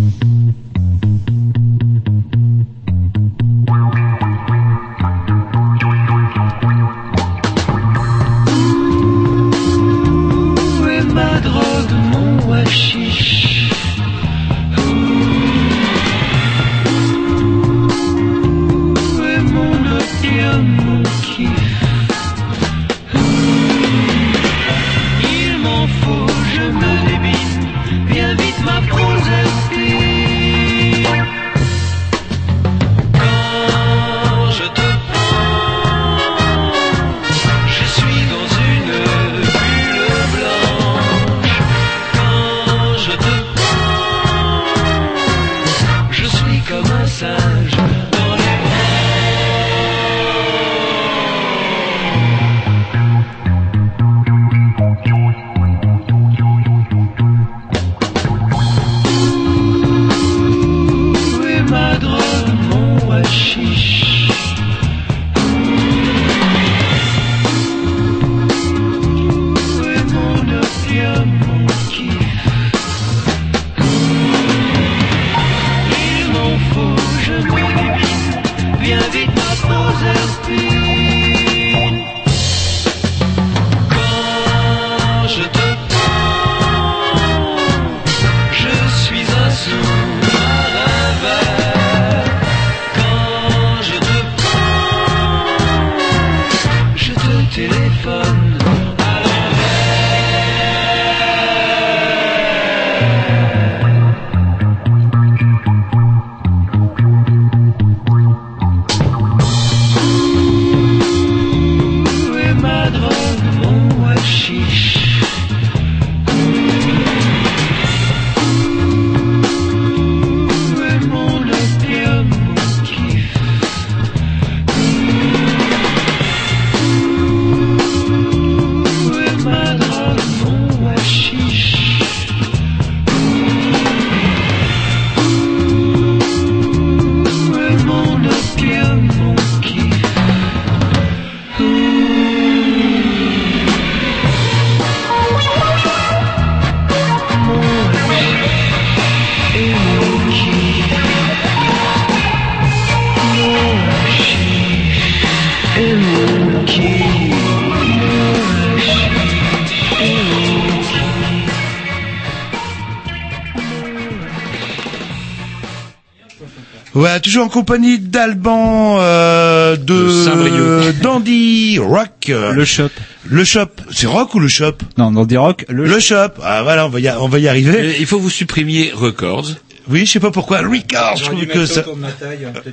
Compagnie d'Alban euh, de. Dandy Rock. euh, Le shop. le shop, c'est rock ou le shop? Non, dans des rock. Le, Le shop. Ah voilà, on va y, on va y arriver. Il faut vous supprimiez Records. Oui, je sais pas pourquoi. Record, je trouve que ça.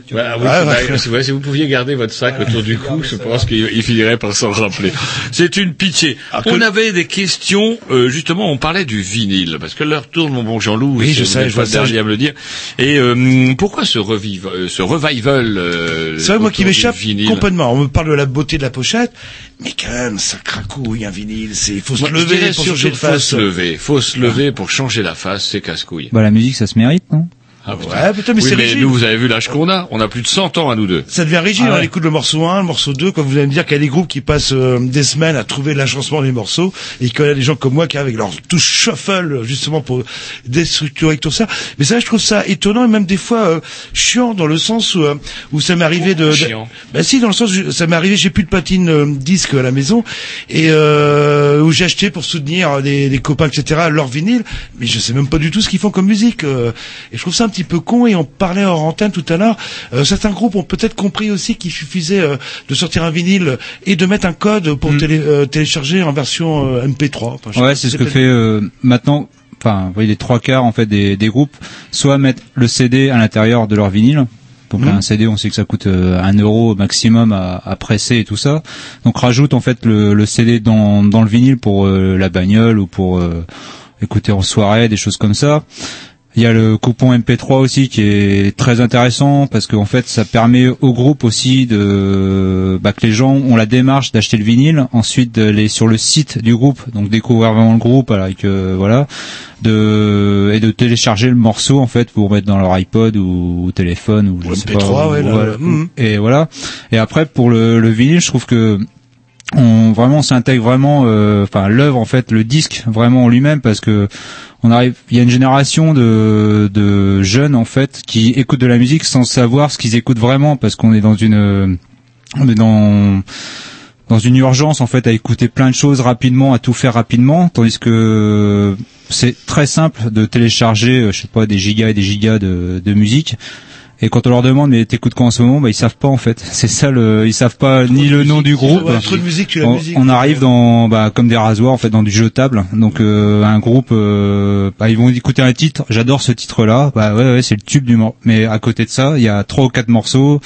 Voilà, oui, bah, si vous pouviez garder votre sac autour du cou, je pense qu'il il finirait par s'en rappeler. C'est une pitié. On avait des questions, euh, justement, on parlait du vinyle, parce que l'heure tourne, mon bon Jean-Loup, Oui, je vous sais, je vois dernier à me le dire. Et euh, pourquoi ce, revive, euh, ce revival euh, C'est vrai, moi qui m'échappe complètement. On me parle de la beauté de la pochette, mais quand même, ça cracouille un vinyle. C'est, il faut se Moi, lever pour changer de faut face. se lever, faut se lever pour changer la face, c'est casse-couille. Bah la musique ça se mérite, non? Ah, putain. Ouais, putain, mais oui, c'est mais rigide. nous, vous avez vu l'âge qu'on a. On a plus de 100 ans à nous deux. Ça devient rigide, Ah on ouais. écoute le morceau 1, le morceau 2, quand vous allez me dire qu'il y a des groupes qui passent euh, des semaines à trouver l'agencement des morceaux, et qu'il y a des gens comme moi qui avec leur touche shuffle, justement pour déstructurer tout ça. Mais ça, je trouve ça étonnant, et même des fois euh, chiant, dans le sens où, euh, où ça m'est arrivé de... de- Chiant. Bah si, dans le sens où ça m'est arrivé, j'ai plus de platine euh, disque à la maison, et euh, où j'ai acheté pour soutenir des, des copains, etc., leur vinyle, mais je sais même pas du tout ce qu'ils font comme musique. euh, et je trouve ça un petit peu con, et on parlait hors antenne tout à l'heure, euh, certains groupes ont peut-être compris aussi qu'il suffisait euh, de sortir un vinyle et de mettre un code pour télé- euh, télécharger en version euh, MP3. Enfin, je sais Ouais, c'est ce que fait euh, maintenant. Enfin, oui, les trois quarts en fait des, des groupes, soit mettre le CD à l'intérieur de leur vinyle. Donc Mhm. un CD, on sait que ça coûte un euro maximum à, à presser et tout ça. Donc rajoute en fait le, le CD dans, dans le vinyle pour euh, la bagnole ou pour euh, écouter en soirée, des choses comme ça. Il y a le coupon MP3 aussi qui est très intéressant parce qu'en fait ça permet au groupe aussi de bah, que les gens ont la démarche d'acheter le vinyle, ensuite d'aller sur le site du groupe, donc découvrir vraiment le groupe avec euh, voilà, de et de télécharger le morceau en fait pour mettre dans leur iPod ou, ou téléphone ou, je Ou sais MP3, pas, ouais, ou- là, voilà. là. Mhm. et voilà. Et après pour le, le vinyle, je trouve que on vraiment s'intègre vraiment euh, enfin l'œuvre en fait le disque vraiment en lui-même parce que on arrive il y a une génération de de jeunes en fait qui écoutent de la musique sans savoir ce qu'ils écoutent vraiment parce qu'on est dans une on est dans dans une urgence en fait à écouter plein de choses rapidement à tout faire rapidement tandis que c'est très simple de télécharger euh, je sais pas des gigas et des gigas de de musique et quand on leur demande mais t'écoutes quoi en ce moment, bah ils savent pas en fait. C'est ça le, ils savent pas ni le nom du groupe. Ouais, trop de musique, tu la on, musique. on arrive dans bah, comme des rasoirs en fait dans du jetable. Donc euh, un groupe, euh, bah, ils vont écouter un titre. J'adore ce titre-là. Bah ouais, ouais c'est le tube du morceau. Mais à côté de ça, il y a trois ou quatre morceaux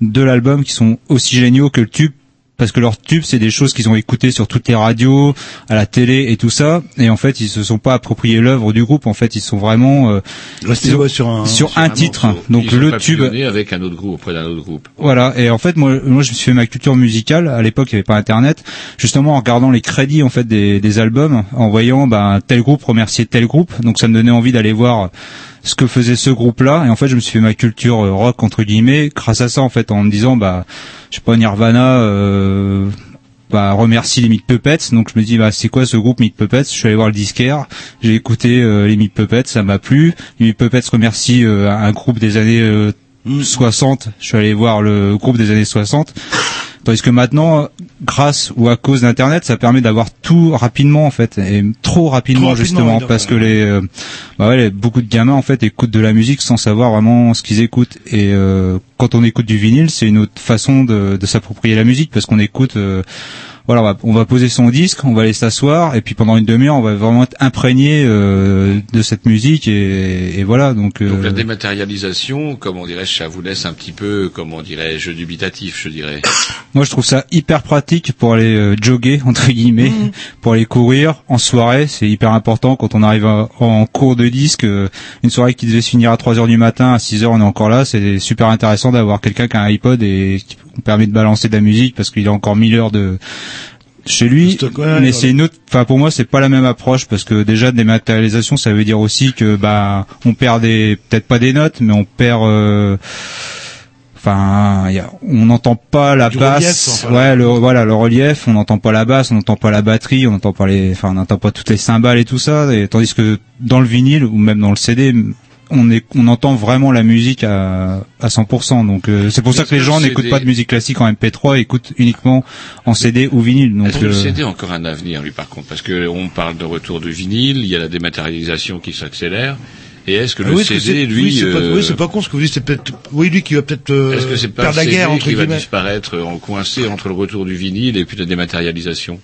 de l'album qui sont aussi géniaux que le tube. Parce que leur tube, c'est des choses qu'ils ont écoutées sur toutes les radios, à la télé et tout ça. Et en fait, ils se sont pas appropriés l'œuvre du groupe. En fait, ils sont vraiment euh, ouais, sur un- sur Sur un titre. morceau. Donc Ils le tube, avec un autre groupe, auprès d'un autre groupe. voilà, et en fait moi moi je me suis fait ma culture musicale, à l'époque il n'y avait pas internet, justement en regardant les crédits en fait des, des albums, en voyant ben tel groupe remercier tel groupe, donc ça me donnait envie d'aller voir ce que faisait ce groupe-là et en fait je me suis fait ma culture euh, rock entre guillemets grâce à ça en fait en me disant bah je sais pas Nirvana euh, bah, remercie les Meat Puppets. Donc je me dis bah c'est quoi ce groupe Meat Puppets? Je suis allé voir le disquaire, j'ai écouté euh, les Meat Puppets, ça m'a plu. Les Meat Puppets remercie euh, un groupe des années euh, 60. Je suis allé voir le groupe des années 60. Tandis que maintenant, grâce ou à cause d'Internet, ça permet d'avoir tout rapidement en fait, et trop rapidement, Trop rapidement, justement, oui, parce que les, euh, bah ouais, les- beaucoup de gamins en fait écoutent de la musique sans savoir vraiment ce qu'ils écoutent. Et euh, quand on écoute du vinyle, c'est une autre façon de, de s'approprier la musique parce qu'on écoute. euh, voilà, on va, on va poser son disque, on va aller s'asseoir, et puis pendant une demi-heure, on va vraiment être imprégné euh, de cette musique, et, et voilà. Donc, euh, Donc la dématérialisation, comment dirais-je, ça vous laisse un petit peu, comment dirais-je, dubitatif, je dirais. Moi, je trouve ça hyper pratique pour aller euh, jogger entre guillemets, Mhm. pour aller courir en soirée. C'est hyper important quand on arrive à- en cours de disque. euh, une soirée qui devait se finir à 3 heures du matin, à 6 heures, on est encore là. C'est super intéressant d'avoir quelqu'un qui a un iPod et qui permet de balancer de la musique parce qu'il a encore 1000 heures de chez lui. Mais c'est une autre. Enfin, pour moi, c'est pas la même approche parce que déjà dématérialisation, ça veut dire aussi que bah on perd des peut-être pas des notes, mais on perd. euh, Enfin, il y a- on n'entend pas la basse, relief, enfin. ouais, le voilà le relief, on n'entend pas la basse, on n'entend pas la batterie, on n'entend pas les, enfin, on n'entend pas toutes les cymbales et tout ça. Et, tandis que dans le vinyle ou même dans le CD, on est, on entend vraiment la musique à à 100%. Donc euh, c'est pour ça que les gens n'écoutent pas de musique classique en MP3, écoutent uniquement en CD ou vinyle. Donc Est-ce que le euh, CD a encore un avenir, lui, par contre? Parce que on parle de retour du vinyle, il y a la dématérialisation qui s'accélère. Et est-ce que Ah le oui, parce que CD, c'est- lui, oui, c'est pas, euh, oui, c'est pas con ce que vous dites, c'est peut-être, oui, lui qui va peut-être euh, est-ce que c'est pas perdre la CD guerre entre qui va disparaître en coincé entre le retour du vinyle et puis la dématérialisation?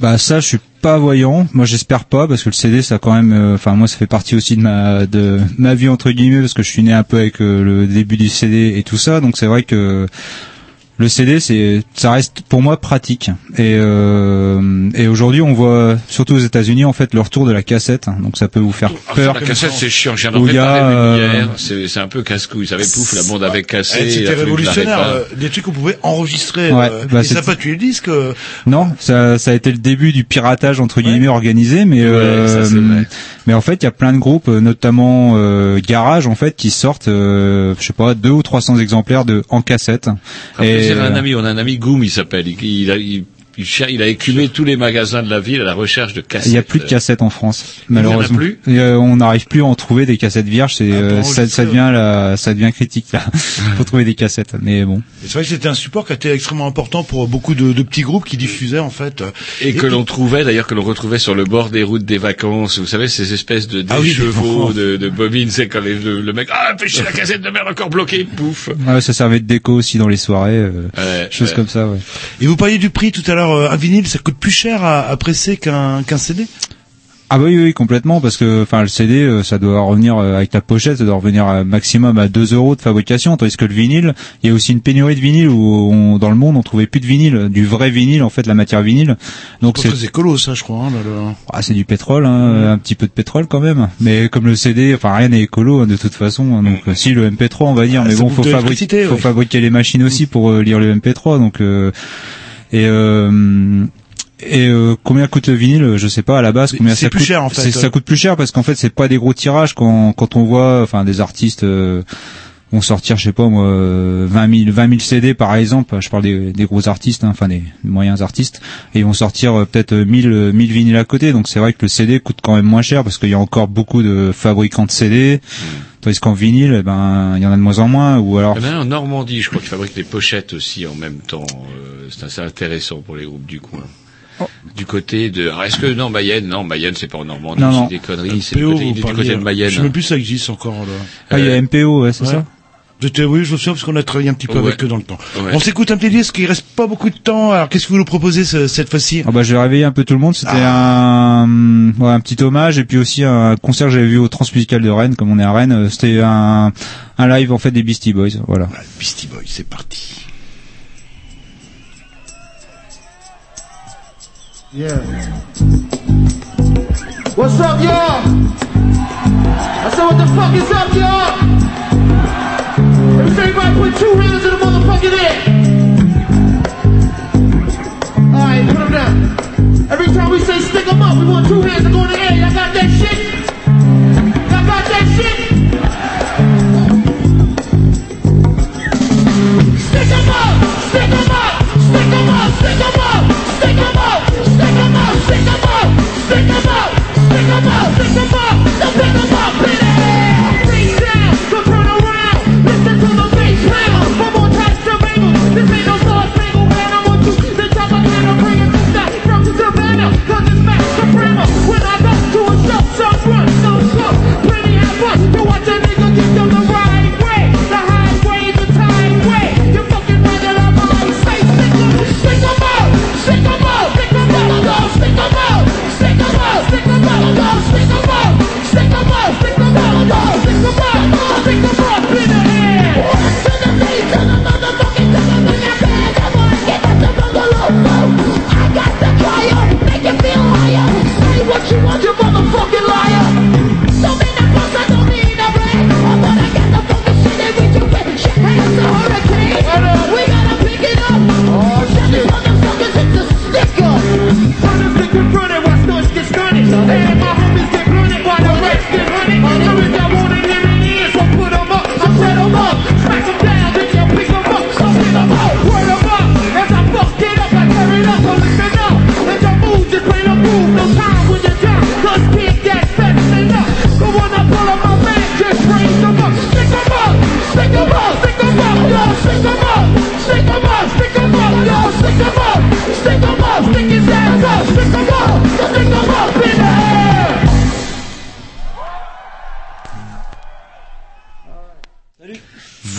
Bah ça, je suis pas voyant. Moi, j'espère pas parce que le CD, ça quand même, euh, enfin moi, ça fait partie aussi de ma de ma vie entre guillemets parce que je suis né un peu avec euh, le début du CD et tout ça. Donc c'est vrai que le CD, c'est, ça reste pour moi pratique. Et, euh, et aujourd'hui, on voit surtout aux États-Unis en fait le retour de la cassette. Donc ça peut vous faire Ah, peur. la cassette, c'est chiant. J'ai Où il y a, préparé une euh, hier. C'est un peu casse-couille. Ça avait pouf, la bande avait cassé. Eh, il a C'était révolutionnaire. euh, Des trucs qu'on pouvait enregistrer. Ouais, euh, bah, et ça c'est- n'a pas tué le disque. euh, Non, ça, ça a été le début du piratage entre guillemets organisé, mais euh, ça. Mais en fait il y a plein de groupes, euh, notamment euh, Garage en fait, qui sortent, euh, je sais pas, deux ou 300 exemplaires de en cassette. Après, c'est euh, un ami, on a un ami Goum, il s'appelle. Il, il a, il, il, cher- il a écumé tous les magasins de la ville à la recherche de cassettes. il y a plus de cassettes en France, Il y en a malheureusement. plus Et, euh, on n'arrive plus à en trouver des cassettes vierges, c'est euh, bon, ça, devient la, ça devient critique là. Faut trouver des cassettes, mais bon. C'est vrai que c'était un support qui a été extrêmement important pour beaucoup de, de petits groupes qui diffusaient en fait. Et que l'on trouvait, d'ailleurs, que l'on retrouvait sur le bord des routes des vacances. Vous savez, ces espèces de Ah oui, chevaux, de, de bobines, c'est quand les- le, le mec, ah, chier la cassette de merde encore bloquée, pouf. Ouais, ça servait de déco aussi dans les soirées, euh, Ouais, choses ouais. comme ça. Ouais. Et vous parliez du prix tout à l'heure. Euh, Un vinyle, ça coûte plus cher à, à presser qu'un qu'un CD. Ah bah oui, oui, complètement, parce que enfin le CD, euh, ça doit revenir euh, avec la pochette, ça doit revenir à maximum à 2 euros de fabrication, tandis que le vinyle, il y a aussi une pénurie de vinyle où on- dans le monde on trouvait plus de vinyle, du vrai vinyle en fait, la matière vinyle. Donc C'est très écolo, ça, je crois. Hein, là, là. ah, c'est du pétrole, hein, un petit peu de pétrole quand même. Mais comme le CD, enfin rien n'est écolo hein, de toute façon. hein, donc euh, si le MP3 on va dire, Ah, mais bon, faut fabriquer, faut ouais. fabriquer les machines aussi pour euh, lire le MP3. Donc euh, et euh, et euh, combien coûte le vinyle? Je sais pas à la base combien c'est ça plus coûte. cher, en fait. C'est- Ça coûte plus cher parce qu'en fait c'est pas des gros tirages quand quand on voit enfin des artistes euh, vont sortir je sais pas moi euh, 20 000 20 000 CD par exemple. Je parle des, des gros artistes, hein, enfin des moyens artistes et ils vont sortir euh, peut-être 1000 euh, 1000 vinyles à côté. Donc c'est vrai que le CD coûte quand même moins cher parce qu'il y a encore beaucoup de fabricants de CD. Tandis qu'en vinyle, eh ben il y en a de moins en moins ou alors Eh ben, en Normandie, je crois qu'ils fabriquent des pochettes aussi en même temps. Euh, c'est assez intéressant pour les groupes du coin. Oh. Du côté de, alors, est-ce que non Mayenne, non Mayenne c'est pas en Normandie, Non, non. c'est des conneries, c'est du PO, côté, du côté de euh, Mayenne. Je sais même plus ça existe encore. Là. ah, il y a Euh, MPO, ouais, c'est ouais. ça. J'étais- oui, je me souviens parce qu'on a travaillé un petit peu Ouais. avec eux dans le temps. Ouais. On s'écoute un petit disque, il reste pas beaucoup de temps. Alors qu'est-ce que vous nous proposez ce- cette fois-ci? Ah bah je vais réveiller un peu tout le monde. C'était un, ouais, un petit hommage et puis aussi un concert que j'avais vu au Transmusical de Rennes, comme on est à Rennes. C'était un, un live en fait des Beastie Boys. Voilà. Voilà, Beastie Boys, c'est parti. Yeah. What's up, y'all? I said, what the fuck is up, y'all? Everybody put two hands in the motherfucking air. Alright, put them down. Every time we say stick up, we want two hands in the air. Y'all got that shit? Y'all got that shit? Stick up! Stick up! Stick up! Stick up! Stick up! Stick up! Stick up! Stick up! Stick up! Stick 'em up! Now pick 'em up!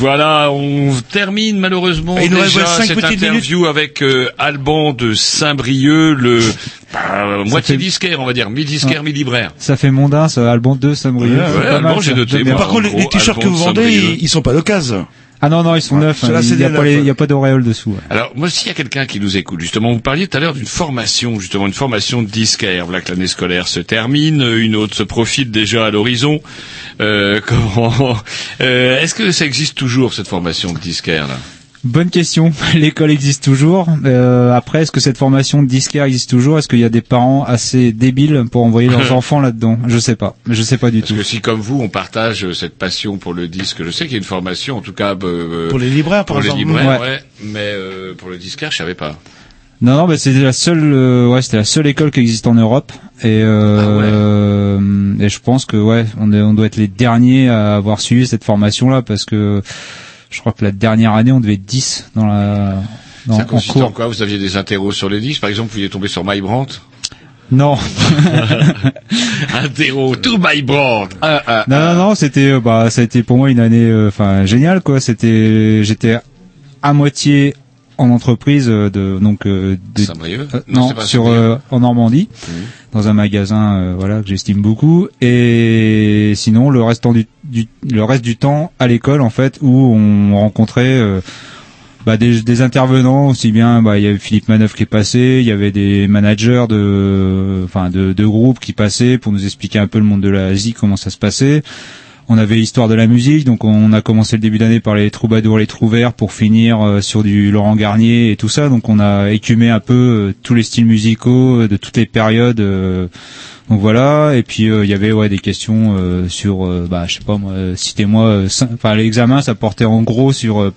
Voilà, on termine malheureusement Ah, déjà cette interview avec euh, Alban de Saint-Brieuc, le Euh, moitié disquaire, on va dire, mi-disquaire, mi-libraire. Ça fait mondain, ça, Alban 2, Saint-Brieuc. Ouais, ouais, Alban, j'ai noté, moi. Par contre, les, t-shirts que vous de vendez, ils, ils sont pas d'occasion. Ah non, non, ils sont neufs. Hein, c'est Il n'y a, pas neufs. a d'auréole dessous. ouais. Alors, moi, s'il y a quelqu'un qui nous écoute, justement, vous parliez tout à l'heure d'une formation, justement, une formation de disquaire. Voilà que l'année scolaire se termine, une autre se profile déjà à l'horizon. Euh, comment, euh, est-ce que ça existe toujours, cette formation de disquaire, là? Bonne question. L'école existe toujours. Euh, après, est-ce que cette formation de disquaire existe toujours? Est-ce qu'il y a des parents assez débiles pour envoyer leurs enfants là-dedans? Je sais pas. Je sais pas du Parce tout. que si, comme vous, on partage euh, cette passion pour le disque, je sais qu'il y a une formation, en tout cas, euh, Pour les libraires, par pour les exemple. libraires, Ouais. ouais. Mais euh, pour le disquaire, je savais pas. Non, non, mais c'était la seule, euh, ouais, c'était la seule école qui existe en Europe. Et, euh, et je pense que ouais, on, est- on doit être les derniers à avoir suivi cette formation-là parce que je crois que la dernière année, on devait être 10 dans la dans, ça consiste en quoi? Vous aviez des interros sur les disques, par exemple, vous pouviez tomber sur My Brandt Non. Interro, tout My Brandt Ah, ah, Non, non, non, c'était, euh, bah, ça a été pour moi une année, euh, enfin, géniale, quoi. C'était, j'étais à moitié en entreprise euh, de, donc, euh, de, euh, Non, sur, euh, en Normandie, Mhm. dans un magasin, euh, voilà, que j'estime beaucoup. Et sinon, le restant du, du, le reste du temps à l'école, en fait, où on rencontrait, euh, bah, des, des intervenants aussi bien bah il y avait Philippe Manœuvre qui est passé il y avait des managers de enfin de, de groupes qui passaient pour nous expliquer un peu le monde de l'Asie comment ça se passait on avait l'histoire de la musique donc on a commencé le début d'année par les troubadours les trouverts pour finir euh, sur du Laurent Garnier et tout ça donc on a écumé un peu euh, tous les styles musicaux euh, de toutes les périodes euh, donc voilà et puis euh, il y avait ouais des questions euh, sur bah je sais pas moi citez-moi euh, enfin l'examen ça portait en gros sur euh,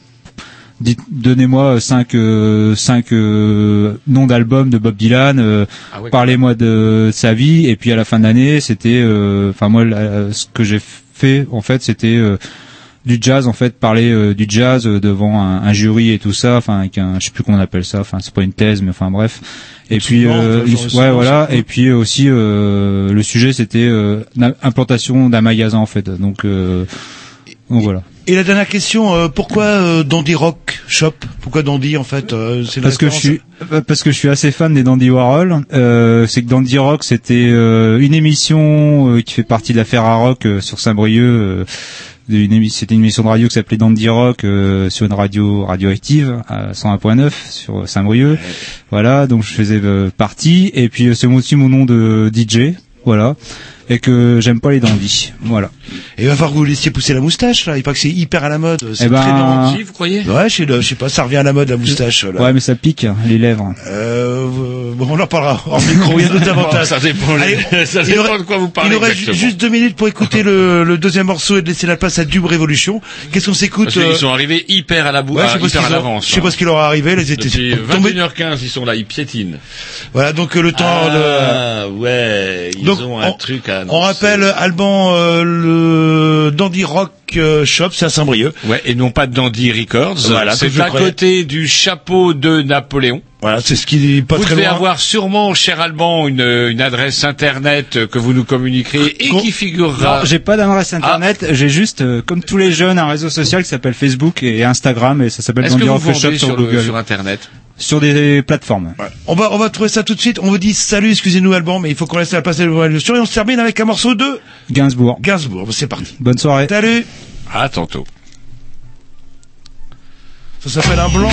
donnez-moi cinq euh, cinq euh, noms d'albums de Bob Dylan. euh, Ah Parlez-moi de sa vie. Et puis à la fin de l'année, c'était, euh, enfin moi, la- ce que j'ai fait en fait, c'était euh, du jazz en fait, parler euh, du jazz euh, devant un, un jury et tout ça. Enfin, avec un, je sais plus comment on appelle ça. Enfin, c'est pas une thèse, mais enfin bref. Et puis, euh, ouais, voilà. Et puis aussi, euh, le sujet, c'était euh, l'implantation d'un magasin en fait. Donc, euh, donc voilà. Et la dernière question, euh, pourquoi euh, Dandy Rock Shop? Pourquoi Dandy en fait euh, c'est parce que je suis euh, parce que je suis assez fan des Dandy Warhol. Euh, c'est que Dandy Rock c'était euh, une émission euh, qui fait partie de l'affaire à rock euh, sur Saint-Brieuc. euh, c'était une émission de radio qui s'appelait Dandy Rock euh, sur une radio radioactive à 101.9 sur Saint-Brieuc. Voilà, donc je faisais euh, partie et puis euh, c'est aussi mon nom de DJ. Voilà. Et que j'aime pas les dandys. Voilà. Et il va falloir que vous laissiez pousser la moustache là. Il paraît que c'est hyper à la mode. C'est Eh ben, très Si, vous croyez Ouais, je sais, je sais pas, ça revient à la mode la moustache. Là. Ouais, mais ça pique hein, les lèvres. Euh, bon, on en parlera en micro. Il y a d'autres avantages. Ça dépend, Allez, ça dépend aurait- de quoi vous parlez Il nous reste exactement. juste deux minutes pour écouter le, le deuxième morceau et de laisser la place à Dube Révolution. Qu'est-ce qu'on s'écoute Parce qu'ils euh, sont arrivés hyper à la boue, Ouais, hyper à l'avance. je sais pas ce qui leur est arrivé. Les étaient Depuis tombés. 21h15, ils sont là, ils piétinent. Voilà, donc euh, le temps. de... Ah, ouais, ils Donc, ont un on- truc à On rappelle Alban euh, le Dandy Rock euh, Shop, c'est à Saint-Brieuc. Ouais, et non pas de Dandy Records. Voilà, c'est à côté du chapeau de Napoléon. Voilà, c'est ce qui est pas vous très devez loin. avoir sûrement, cher Alban, une, une adresse internet que vous nous communiquerez et qui figurera. Non, j'ai pas d'adresse internet, j'ai juste, euh, comme tous les jeunes, un réseau social qui s'appelle Facebook et Instagram et ça s'appelle Dandy vous Rock Shop sur, sur, le- Google. sur Internet? Sur des plateformes. On va, on va trouver ça tout de suite. On vous dit salut, excusez-nous Alban, mais il faut qu'on laisse la place à l'évolution et on se termine avec un morceau de Gainsbourg. Gainsbourg. C'est parti. Bonne soirée. Salut. À tantôt. Ça s'appelle un blanc.